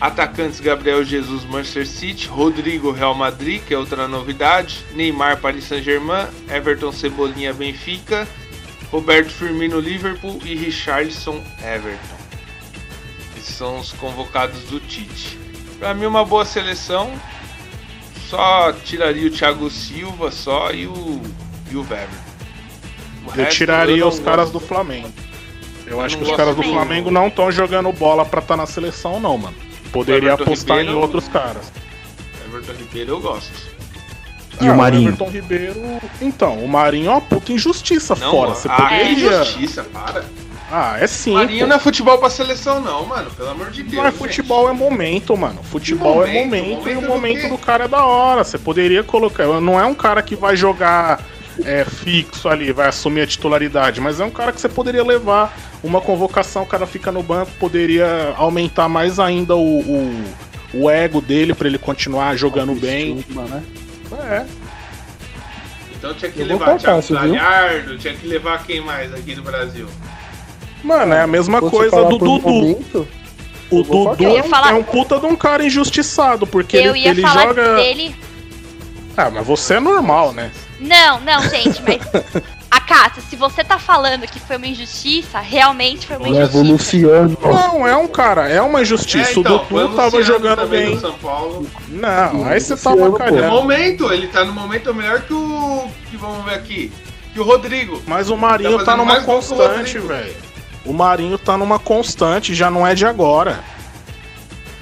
Atacantes Gabriel Jesus, Manchester City, Rodrigo, Real Madrid, que é outra novidade, Neymar, Paris Saint-Germain, Everton Cebolinha, Benfica, Roberto Firmino, Liverpool e Richarlison, Everton. Esses são os convocados do Tite. Para mim, uma boa seleção. Só tiraria o Thiago Silva só e o, e o Weber. O Eu tiraria não os caras do gosto. Flamengo. Eu, acho que os caras do. Flamengo não estão jogando bola pra estar na seleção, não, mano. Poderia Everton apostar Ribeiro- em outros caras. Everton Ribeiro eu gosto. E o Marinho? Everton Ribeiro. Então, o Marinho é uma puta injustiça Não, fora. Você ah, que poderia. injustiça, para. Ah, é sim. Marinho pô. não é futebol pra seleção, não, mano. Pelo amor de Deus. É gente. futebol, é momento, mano. Futebol é momento? momento e Momento o do momento quê? do cara é da hora. Você poderia colocar. Não é um cara que vai jogar é, fixo ali, vai assumir a titularidade, mas é um cara que você poderia levar uma convocação, o cara fica no banco, poderia aumentar mais ainda o, o, o ego dele pra ele continuar jogando bem. Estigma, né? É. Então tinha que Eu levar Thiago? Galhardo, tinha que levar quem mais aqui do Brasil? Mano, é a mesma coisa do Dudu. momento, O Dudu falar- é um puta de um cara injustiçado, porque eu ele, ia ele falar joga. dele. Ah, mas você é normal, né? Não, não, gente, mas. Acaso, se você tá falando que foi uma injustiça, realmente foi uma leva o injustiça. Luciano. Não, é um cara, é uma injustiça. É, então, o Dudu tava jogando bem. São Paulo. Não, aí você tá pô. No bacalhando. momento, ele tá no momento melhor que o. que vamos ver aqui. Que o Rodrigo. Mas o Marinho Tá tá numa constante, velho. O Marinho tá numa constante, já não é de agora.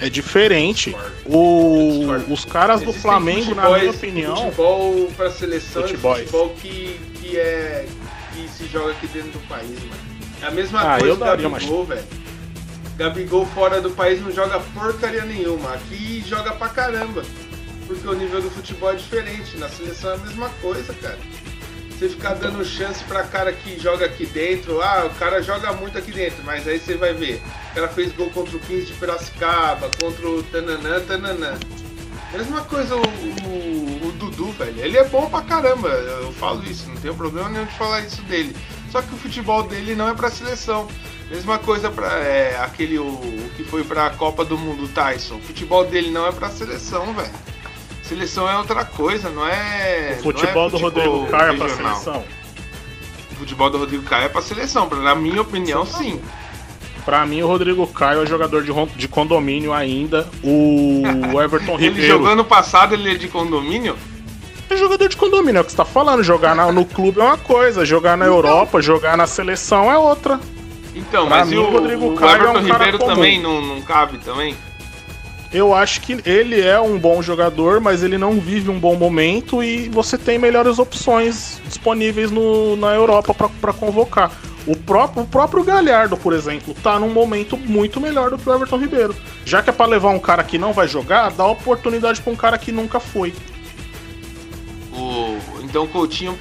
É diferente. O, os caras do Existem Flamengo, na minha opinião. Futebol pra seleção Futebols. e futebol que, que é. que se joga aqui dentro do país, mano. É a mesma Ah, coisa eu do daria Gabigol, velho. Gabigol fora do país não joga porcaria nenhuma. Aqui joga pra caramba. Porque o nível do futebol é diferente. Na seleção é a mesma coisa, cara. Você ficar dando chance pra cara que joga aqui dentro, ah, o cara joga muito aqui dentro, mas aí você vai ver, o cara fez gol contra o 15 de Piracicaba, contra o Tananã, Tananã. Mesma coisa o, o- o Dudu, velho. Ele é bom pra caramba, eu falo isso, não tenho problema nenhum de falar isso dele. Só que o futebol dele não é pra seleção. Mesma coisa pra é, aquele o, o que foi pra Copa do Mundo, Tyson. O futebol dele não é pra seleção, velho. Seleção é outra coisa, não é. O futebol não é do Rodrigo Caio é pra seleção. O futebol do Rodrigo Caio é pra seleção, na minha opinião, sim. Pra mim, o Rodrigo Caio é jogador de, de condomínio ainda. O Everton Ele Ribeiro. jogou ano passado, ele é de condomínio. É jogador de condomínio, é o que você tá falando. Jogar na- no clube é uma coisa, jogar na Europa, jogar na seleção é outra. Então, Pra mas mim, e o, o Rodrigo o Caio é um Everton cara Ribeiro comum. também não, não cabe também? Eu acho que ele é um bom jogador, mas ele não vive um bom momento e você tem melhores opções disponíveis no, na Europa pra convocar. O próprio, o próprio Galhardo, por exemplo, tá num momento muito melhor do que o Everton Ribeiro. Já que é pra levar um cara que não vai jogar, dá oportunidade pra um cara que nunca foi. O, então o Coutinho.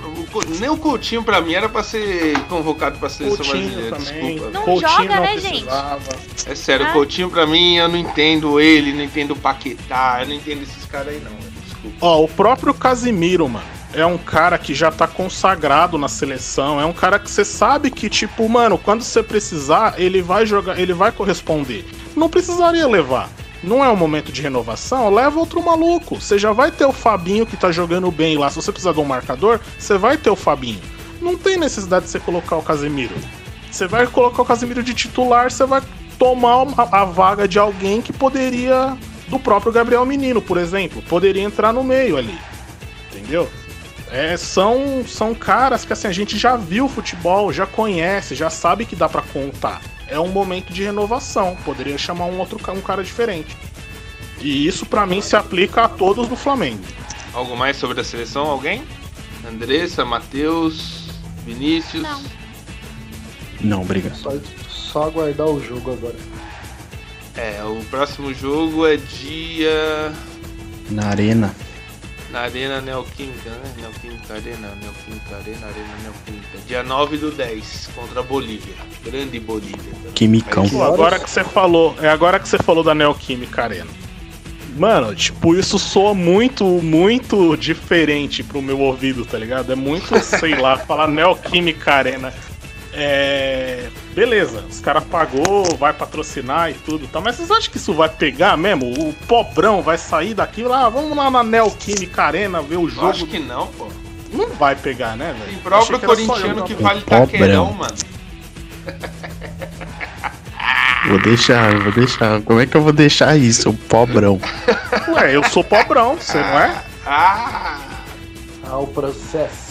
Nem o Coutinho pra mim era pra ser convocado pra seleção Coutinho brasileira, também. desculpa. Não Coutinho joga, não né, precisava. É sério, Ah. o Coutinho pra mim eu não entendo ele, não entendo o Paquetá, eu não entendo esses caras aí não, desculpa. Ó, o próprio Casimiro, mano, é um cara que já tá consagrado na seleção, é um cara que você sabe que, tipo, mano, quando você precisar, ele vai jogar, ele vai corresponder. Não precisaria levar. Não é o momento de renovação, leva outro maluco. Você já vai ter o Fabinho que tá jogando bem lá. Se você precisar de um marcador, você vai ter o Fabinho. Não tem necessidade de você colocar o Casemiro. Você vai colocar o Casemiro de titular, você vai tomar a vaga de alguém que poderia. Do próprio Gabriel Menino, por exemplo. Poderia entrar no meio ali. Entendeu? É, são, são caras que assim, a gente já viu futebol, já conhece, já sabe que dá pra contar. É um momento de renovação. Poderia chamar um outro um cara diferente. E isso pra mim se aplica a todos do Flamengo. Algo mais sobre a seleção? Alguém? Andressa, Matheus, Vinícius? Não. Não, obrigado. Só, só aguardar o jogo agora. É, o próximo jogo é dia. Na arena. Na Arena Neoquímica, né? Neoquímica Arena, Neoquímica Arena, Arena Neoquímica. Dia 9 do 10, contra a Bolívia. Grande Bolívia. também. Quimicão. Pô, agora que você falou, é agora que você falou da Neoquímica Arena. Mano, tipo, isso soa muito, muito diferente pro meu ouvido, tá ligado? É muito, sei lá, falar Neoquímica Arena. É. Beleza, os caras pagou, vai patrocinar e tudo, tá? Mas vocês acham que isso vai pegar mesmo? O pobrão vai sair daqui lá, vamos lá na Neoquímica Arena ver o Eu jogo. acho que não, pô. Não vai pegar, né, velho? Tem próprio corintiano eu, que vale taquerão, mano. Vou deixar, vou deixar. Como é que eu vou deixar isso, o pobrão? Ué, eu sou pobrão, você não é? Ah! Ao processo.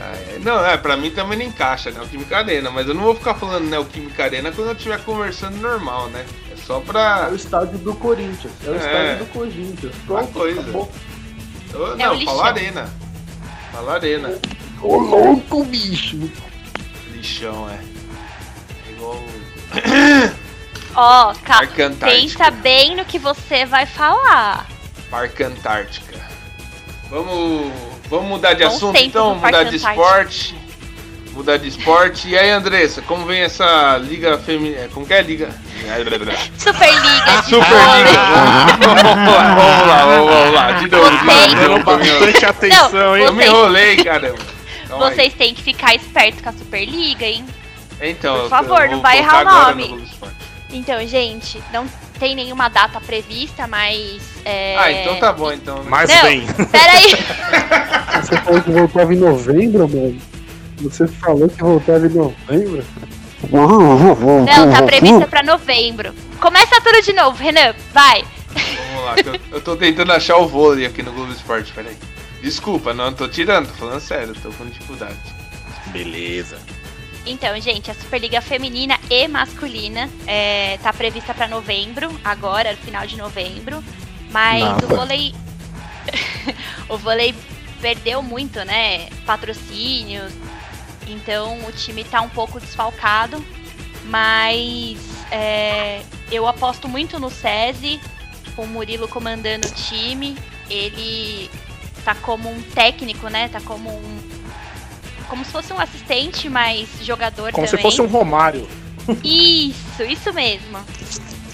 Ah, é. Não, é, pra mim também não encaixa Neoquímica Arena, mas eu não vou ficar falando Neoquímica Arena quando eu estiver conversando normal, né? É só pra. É o estádio do Corinthians. É o É. estádio do Corinthians. Pronto, coisa. acabou. Eu- É o não, lixão. fala Arena. Fala Arena. Ô louco, bicho. Lixão, é. É igual. Ó, ca- Parque Antártica. pensa bem no que você vai falar. Parque Antártica. Vamos, vamos mudar de Bons assunto então, mudar de esporte. Mudar de esporte. E aí, Andressa, como vem essa liga feminina? Como que é a liga? Superliga Superliga. vamos lá, vamos lá, vamos, lá. De novo, de novo, de Vocês- novo, bastante atenção, hein? Eu me enrolei, caramba. Aí. Vocês têm que ficar espertos com a Superliga, hein? Então, por favor, não vai errar o nome. no. Então, gente, não tem nenhuma data prevista, mas. É... Ah, então tá bom, então. Mas Não. bem. Peraí. Você falou que voltava em novembro, mano. Você falou que voltava em novembro? Não, tá prevista pra novembro. Começa tudo de novo, Renan. Vai. Vamos lá, que eu, eu tô tentando achar o vôlei aqui no Globo Esporte, peraí. Desculpa, não tô tirando, tô falando sério, tô com dificuldade. Beleza. Então, gente, a Superliga Feminina e Masculina é, tá prevista pra novembro, agora, no final de novembro. Mas Nada. o vôlei. o vôlei perdeu muito, né? Patrocínios. Então o time tá um pouco desfalcado. Mas é, eu aposto muito no SESI, com o Murilo comandando o time. Ele tá como um técnico, né? Tá como um. Como se fosse um assistente, mas jogador Como também. se fosse um Romário. Isso, isso mesmo.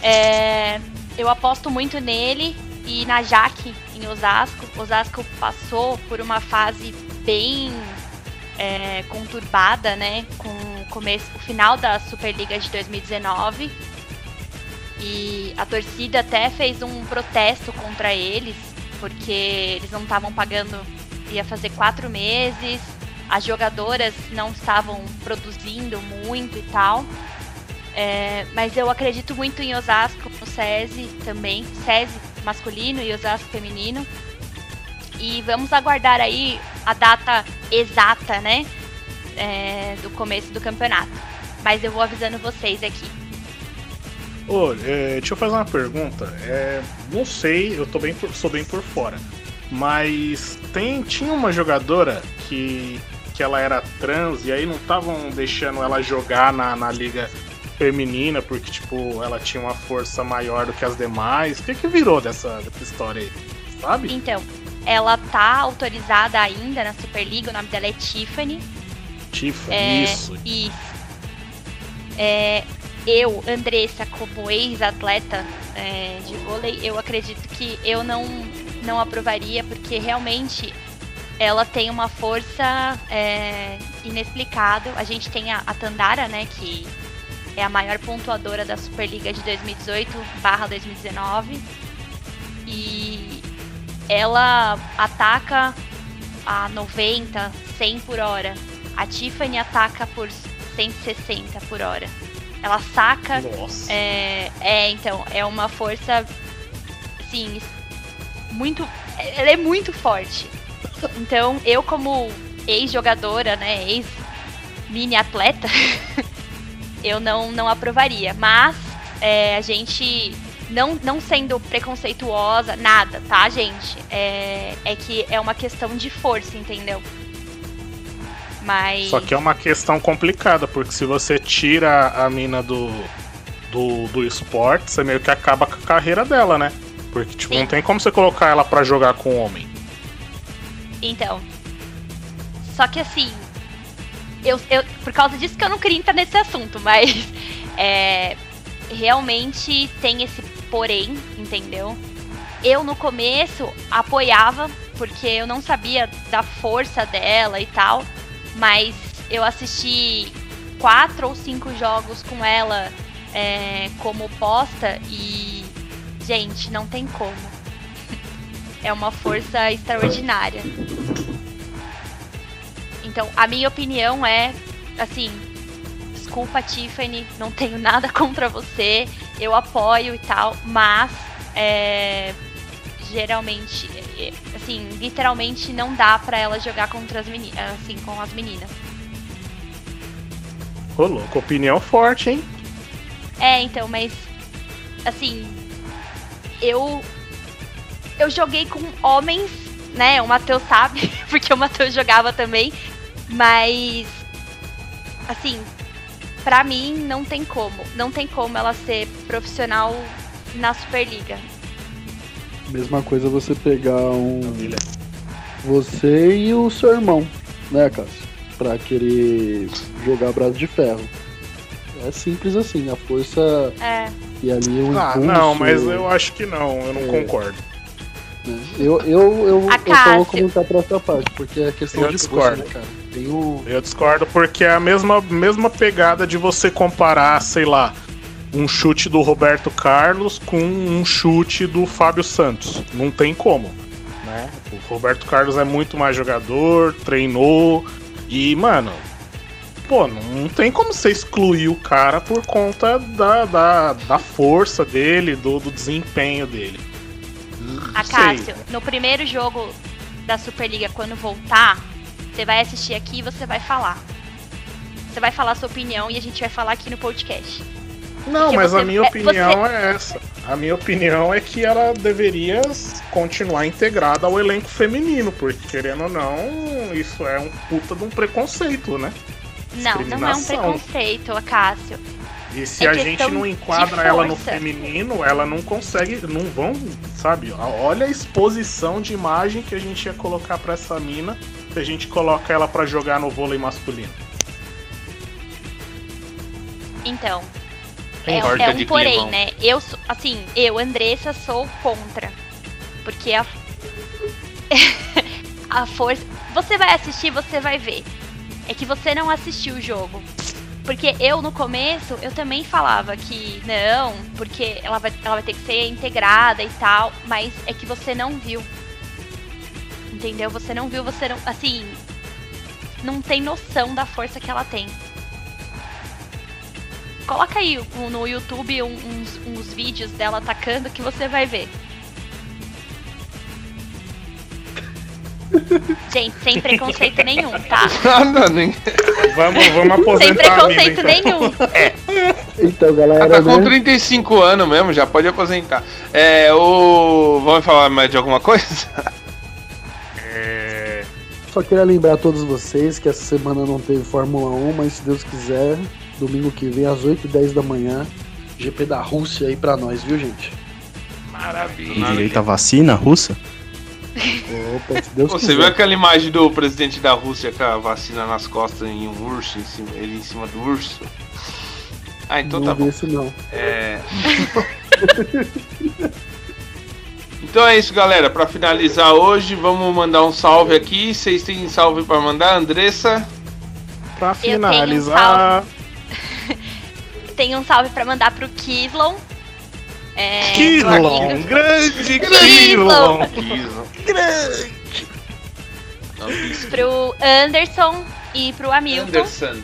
É, eu aposto muito nele e na Jaque em Osasco. Osasco passou por uma fase bem é, conturbada, né? Com o começo, o final da Superliga de 2019. E a torcida até fez um protesto contra eles, porque eles não estavam pagando, ia fazer quatro meses, as jogadoras não estavam produzindo muito e tal. É, mas eu acredito muito em Osasco, no SESI também, SESI masculino e Osasco feminino. E vamos aguardar aí a data exata, né? é, do começo do campeonato. Mas eu vou avisando vocês aqui. Ô, é, deixa eu fazer uma pergunta. É, não sei, eu tô bem por- sou bem por fora. Mas tem, tinha uma jogadora que, que ela era trans e aí não estavam deixando ela jogar na, na liga feminina porque, tipo, ela tinha uma força maior do que as demais. O que que virou dessa, dessa história aí? Sabe? Então, ela tá autorizada ainda na Superliga, o nome dela é Tiffany. Tifa, É, isso. Isso. É, eu, Andressa, como ex-atleta é, de vôlei, eu acredito que eu não, não aprovaria, porque realmente ela tem uma força é, inexplicável. A gente tem a, a Tandara, né, que é a maior pontuadora da Superliga de 2018/2019. E ela ataca a 90, 100 por hora. A Tiffany ataca por 160 por hora. Ela saca. Nossa. É, é, então, é uma força. Assim, muito. Ela é muito forte. Então, eu, como ex-jogadora, né? Ex-mini atleta, eu não, não aprovaria. Mas é, a gente não, não sendo preconceituosa, nada, tá, gente? É, é que é uma questão de força, entendeu? Mas. Só que é uma questão complicada, porque se você tira a mina do, do, do esporte, você meio que acaba com a carreira dela, né? Porque, tipo, Sim. não tem como você colocar ela pra jogar com homem. Então. Só que assim. Eu, eu, por causa disso que eu não queria entrar nesse assunto, mas. É, realmente tem esse porém, entendeu? Eu no começo apoiava, porque eu não sabia da força dela e tal, mas eu assisti quatro ou cinco jogos com ela é, como posta e. Gente, não tem como. É uma força extraordinária. Então, a minha opinião é, assim, desculpa, Tiffany, não tenho nada contra você, eu apoio e tal, mas é, geralmente, é, assim, literalmente não dá pra ela jogar contra as meninas, assim, com as meninas. Ô, louco, opinião forte, hein? É, então, mas assim, eu eu joguei com homens, né? O Matheus sabe, porque o Matheus jogava também, mas assim, pra mim não tem como, não tem como ela ser profissional na Superliga. Mesma coisa você pegar um. Você e o seu irmão, né, Cássio? Pra querer jogar braço de ferro. É simples assim, a força É, e ali o Ah, impulso, não, mas eu acho que não, eu não É. concordo. Eu, eu, eu, A eu só vou comentar pra essa parte, porque é questão Eu de discordo. né, cara? Tem o. Eu discordo porque é a mesma, mesma pegada de você comparar, sei lá, um chute do Roberto Carlos com um chute do Fábio Santos. Não tem como, né? O Roberto Carlos é muito mais jogador, treinou e, mano, pô, não tem como você excluir o cara por conta da, da, da força dele, do, do desempenho dele. A. Cássio, no primeiro jogo da Superliga, quando voltar, você vai assistir aqui e você vai falar. Você vai falar a sua opinião e a gente vai falar aqui no podcast. Não, Porque mas você- a minha é, opinião é essa. A minha opinião é que ela deveria continuar integrada ao elenco feminino, porque querendo ou não, isso é um puta de um preconceito, né? Não, não é um preconceito, Cássio. E se É a gente não enquadra ela no feminino, ela não consegue, não vão, sabe? Olha a exposição de imagem que a gente ia colocar pra essa mina se a gente coloca ela pra jogar no vôlei masculino. Então, Tem é, é um porém, climão. né? Eu, sou- assim, eu, Andressa, sou contra. Porque a. a força. Você vai assistir, você vai ver. É que você não assistiu o jogo. Porque eu, no começo, eu também falava que não, porque ela vai, ela vai ter que ser integrada e tal, mas é que você não viu. Entendeu? Você não viu, você não. Assim. Não tem noção da força que ela tem. Coloca aí no YouTube uns, uns vídeos dela atacando que você vai ver. Gente, sem preconceito nenhum, tá? Nada, nem. Vamos, vamos aposentar Sem a mina, preconceito então. nenhum. Então, Ela galera, tá com né? 35 anos mesmo, já pode aposentar. É, o. Vamos falar mais de alguma coisa? É, Só queria lembrar a todos vocês que essa semana não teve Fórmula 1, mas se Deus quiser, domingo que vem, às 8h10 da manhã, GP da Rússia aí pra nós, viu, gente? Tem Maravilha. direito à vacina russa? Opa, se Deus Você quiser. viu aquela imagem do presidente da Rússia com a vacina nas costas em um urso, em cima- ele em cima do urso? Ah, então não tá vi bom. esse não. É. Então é isso, galera. Pra finalizar hoje, vamos mandar um salve aqui. Vocês têm salve pra mandar, Andressa? pra tenho um finalizar. Tem um salve pra mandar pro Kislon. É, amigo. grande Kislon. Kislon. Pro Anderson e pro Hamilton. Anderson.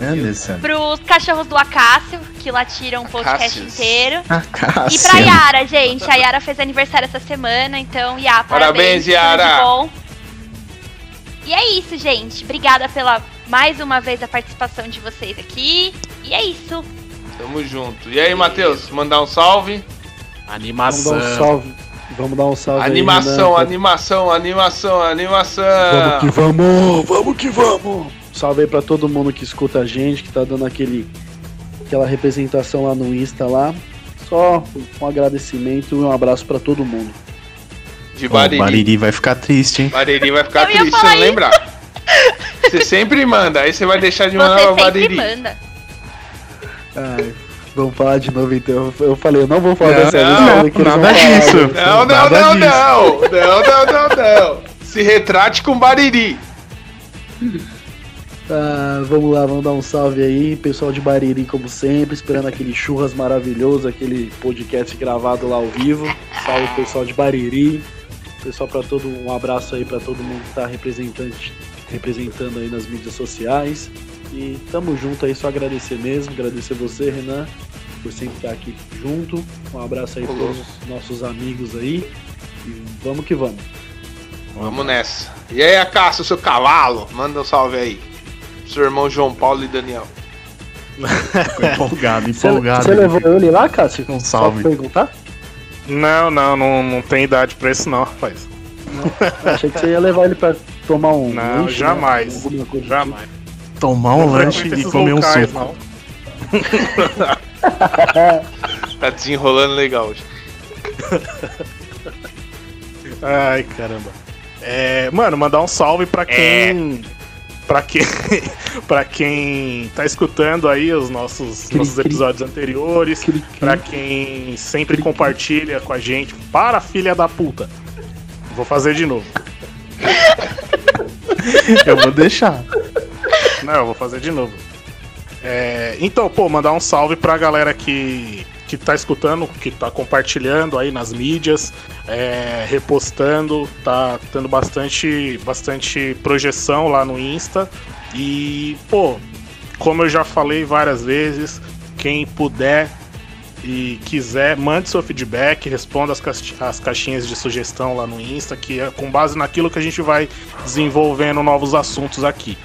Anderson. Pros cachorros do Acácio, que latiram o podcast Acácios. inteiro. A E pra. Yara, gente. A Yara fez aniversário essa semana, então, Yara, Parabéns, parabéns. Yara. bom. E é isso, gente. Obrigada pela mais uma vez a participação de vocês aqui. E é isso. Tamo junto. E aí, Matheus, mandar um salve? Vamos dar um Animação. salve. Vamos dar um salve aí, Animação, Renan. animação, animação, animação. Vamos que vamos, vamos que vamos. Salve aí pra todo mundo que escuta a gente, que tá dando aquele, aquela representação lá no Insta lá. Só um agradecimento e um abraço pra todo mundo. De Bariri. Bariri vai ficar triste, hein? Bariri vai ficar triste, falar você não lembrar. Você sempre manda, aí você vai deixar de mandar Você pra sempre Bariri. manda. Ai, vamos falar de novo então. Eu falei, eu não vou falar Não, dessa vez. não, que eles nada disso. Não, não, Nada não, disso. não. Não, não, não, não. Se retrate com Bariri. Ah, vamos lá, vamos dar um salve aí, pessoal de Bariri, como sempre, esperando aquele churras maravilhoso, aquele podcast gravado lá ao vivo. Salve pessoal de Bariri, pessoal para todo um abraço aí para todo mundo que tá representante, representando aí nas mídias sociais. E tamo junto aí, só agradecer mesmo, agradecer você, Renan, por sempre estar aqui junto. Um abraço aí para todos os nossos amigos aí. E vamos que vamos. Vamos nessa. E aí, Acácio, seu cavalo? Manda um salve aí. Seu irmão João Paulo e Daniel. Empolgado, empolgado. você levou ele lá, Cássio? Um Só salve. pra perguntar? Não, não, não, não tem idade pra isso não, rapaz. Achei que você ia levar ele pra tomar um Não, lanche, jamais. Né? Jamais. Tomar um Não lanche e comer um suco. não. Tá desenrolando legal hoje. Ai, caramba. É, mano, mandar um salve pra quem. Pra quem. pra quem tá escutando aí os nossos, Cri, nossos cri. episódios anteriores. Cri, cri. Pra quem sempre compartilha com a gente. Para, filha da puta. Vou fazer de novo. Eu vou deixar. Não, eu vou fazer de novo. É, então, pô, mandar um salve pra galera que, que tá escutando, que tá compartilhando aí nas mídias, é, repostando, tá tendo bastante, bastante projeção lá no Insta. E, pô, como eu já falei várias vezes, quem puder e quiser, mande seu feedback, responda as, as caixinhas de sugestão lá no Insta, que é com base naquilo que a gente vai desenvolvendo novos assuntos aqui.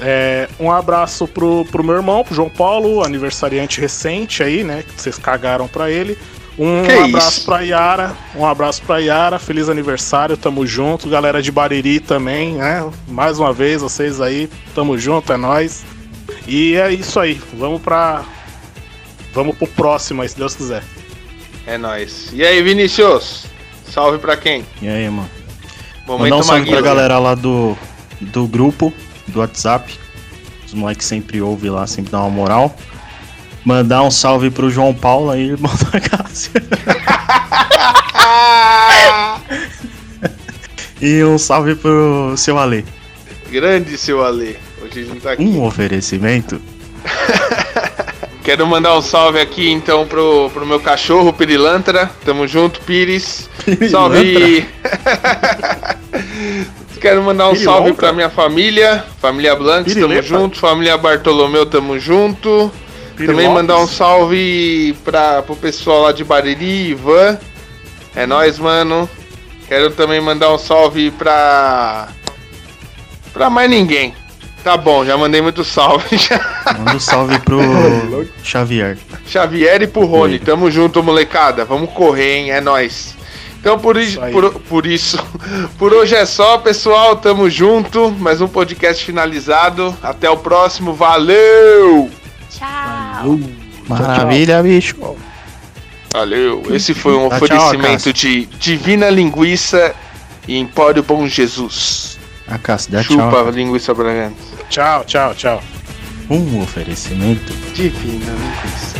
É, um abraço pro, pro meu irmão, pro João Paulo, aniversariante recente aí, né? Que vocês cagaram pra ele. Um Que abraço isso? pra Yara, um abraço pra Yara, feliz aniversário, tamo junto. Galera de Bariri também, né? Mais uma vez, vocês aí, tamo junto, é nóis. E é isso aí, vamos pra. Vamos pro próximo aí, se Deus quiser. É nóis. E aí, Vinicius? Salve pra quem? E aí, mano? Momento Mandar um salve pra galera lá do, do grupo, do WhatsApp. Os moleques sempre ouvem lá, sempre dá uma moral. Mandar um salve pro João Paulo aí, irmão da Cássia. E um salve pro seu Ale. Grande seu Ale. Hoje a gente tá aqui. Um oferecimento. Quero mandar um salve aqui então pro, pro meu cachorro Pirilantra. Tamo junto, Pires. Salve! Quero mandar um salve pra minha família, família Blancs, tamo junto, família Bartolomeu, tamo junto. Também mandar um salve pra, pro pessoal lá de Bariri, Ivan. É nóis, mano. Quero também mandar um salve pra. pra mais ninguém. Tá bom, já mandei muito salve. já. Manda um salve pro Xavier. Xavier e pro Rony, tamo junto, molecada. Vamos correr, hein? É nóis. Então por isso, por, por isso, por hoje é só, pessoal. Tamo junto. Mais um podcast finalizado. Até o próximo. Valeu! Tchau. Maravilha, bicho. Valeu. Esse foi um tchau, oferecimento de Divina Linguiça e Empório Bom Jesus. A Cássia, dá Chupa tchau. a linguiça Bragança. Tchau, tchau, tchau. Um oferecimento. Divina Linguiça.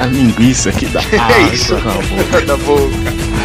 A linguiça que dá É isso. na boca. da boca.